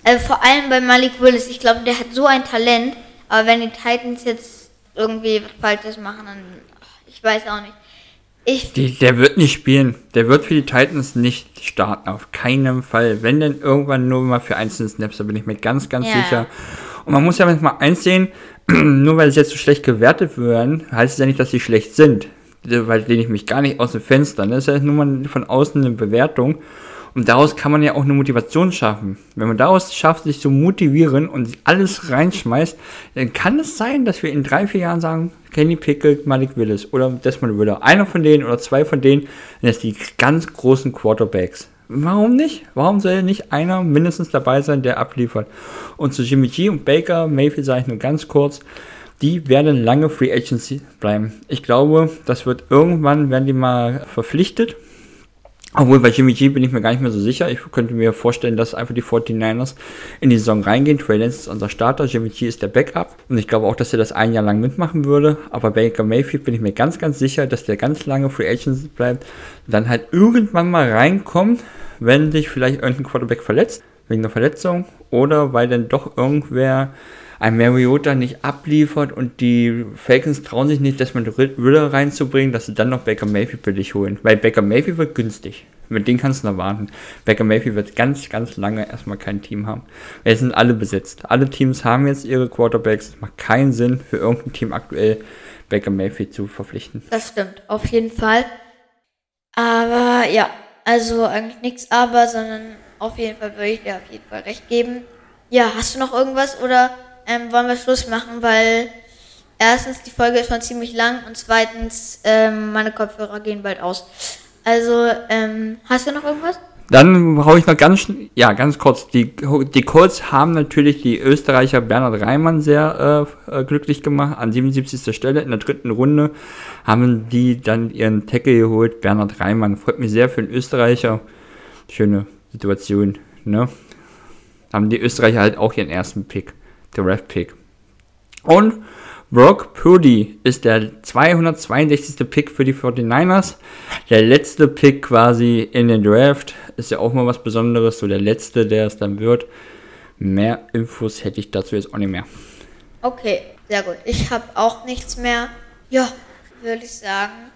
Speaker 1: also vor allem bei Malik Willis, ich glaube, der hat so ein Talent, aber wenn die Titans jetzt irgendwie was Falsches machen, dann, oh, ich weiß auch nicht.
Speaker 2: Ich die, der wird nicht spielen. Der wird für die Titans nicht starten, auf keinen Fall. Wenn denn irgendwann nur mal für einzelne Snaps, da bin ich mir ganz, ganz ja. sicher. Und man muss ja manchmal eins sehen, nur weil sie jetzt so schlecht gewertet werden, heißt es ja nicht, dass sie schlecht sind. Weil lehne ich mich gar nicht aus dem Fenster. Ne? Das ist ja nur mal von außen eine Bewertung. Und daraus kann man ja auch eine Motivation schaffen. Wenn man daraus schafft, sich zu motivieren und alles reinschmeißt, dann kann es sein, dass wir in drei, vier Jahren sagen, Kenny Pickett, Malik Willis oder Desmond Ritter. Einer von denen oder zwei von denen, sind jetzt die ganz großen Quarterbacks. Warum nicht? Warum soll nicht einer mindestens dabei sein, der abliefert? Und zu Jimmy G und Baker, Mayfield sage ich nur ganz kurz, die werden lange Free Agency bleiben. Ich glaube, das wird irgendwann, werden die mal verpflichtet obwohl bei Jimmy G bin ich mir gar nicht mehr so sicher. Ich könnte mir vorstellen, dass einfach die 49ers in die Saison reingehen. Trey Lance ist unser Starter, Jimmy G ist der Backup. Und ich glaube auch, dass er das ein Jahr lang mitmachen würde. Aber Baker Mayfield bin ich mir ganz, ganz sicher, dass der ganz lange Free Agent bleibt. Dann halt irgendwann mal reinkommt, wenn sich vielleicht irgendein Quarterback verletzt, wegen einer Verletzung. Oder weil dann doch irgendwer ein Mariota nicht abliefert und die Falcons trauen sich nicht, dass man Ritter reinzubringen, dass sie dann noch Baker Mayfield billig holen. Weil Baker Mayfield wird günstig. Mit denen kannst du noch warten. Baker Mayfield wird ganz, ganz lange erstmal kein Team haben. Es sind alle besetzt. Alle Teams haben jetzt ihre Quarterbacks. Es macht keinen Sinn für irgendein Team aktuell Baker Mayfield zu verpflichten.
Speaker 1: Das stimmt, auf jeden Fall. Aber ja, also eigentlich nichts aber, sondern auf jeden Fall würde ich dir auf jeden Fall recht geben. Ja, hast du noch irgendwas oder ähm, wollen wir Schluss machen, weil erstens die Folge ist schon ziemlich lang und zweitens ähm, meine Kopfhörer gehen bald aus. Also, ähm, hast du noch irgendwas?
Speaker 2: Dann brauche ich noch ganz, ja, ganz kurz. Die, die Colts haben natürlich die Österreicher Bernhard Reimann sehr äh, äh glücklich gemacht. An 77. Stelle in der dritten Runde haben die dann ihren Tackle geholt. Bernhard Reimann freut mich sehr für den Österreicher. Schöne Situation, ne? Haben die Österreicher halt auch ihren ersten Pick, der Ref-Pick. Und Brock Purdy ist der 262. Pick für die 49ers. Der letzte Pick quasi in den Draft. Ist ja auch mal was Besonderes. So der letzte, der es dann wird. Mehr Infos hätte ich dazu jetzt auch nicht mehr.
Speaker 1: Okay, sehr gut. Ich habe auch nichts mehr. Ja, würde ich sagen.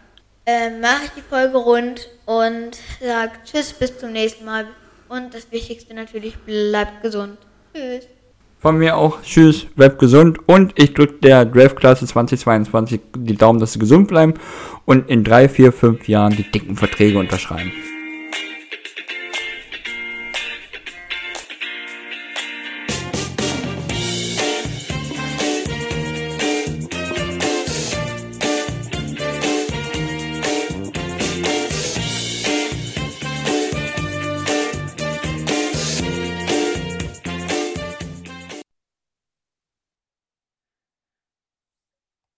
Speaker 1: Äh, Mache ich die Folge rund und sage Tschüss, bis zum nächsten Mal. Und das Wichtigste natürlich, bleibt gesund. Tschüss.
Speaker 2: Von mir auch. Tschüss, bleibt gesund. Und ich drücke der Draft-Klasse 2022 die Daumen, dass sie gesund bleiben und in drei, vier, fünf Jahren die dicken Verträge unterschreiben.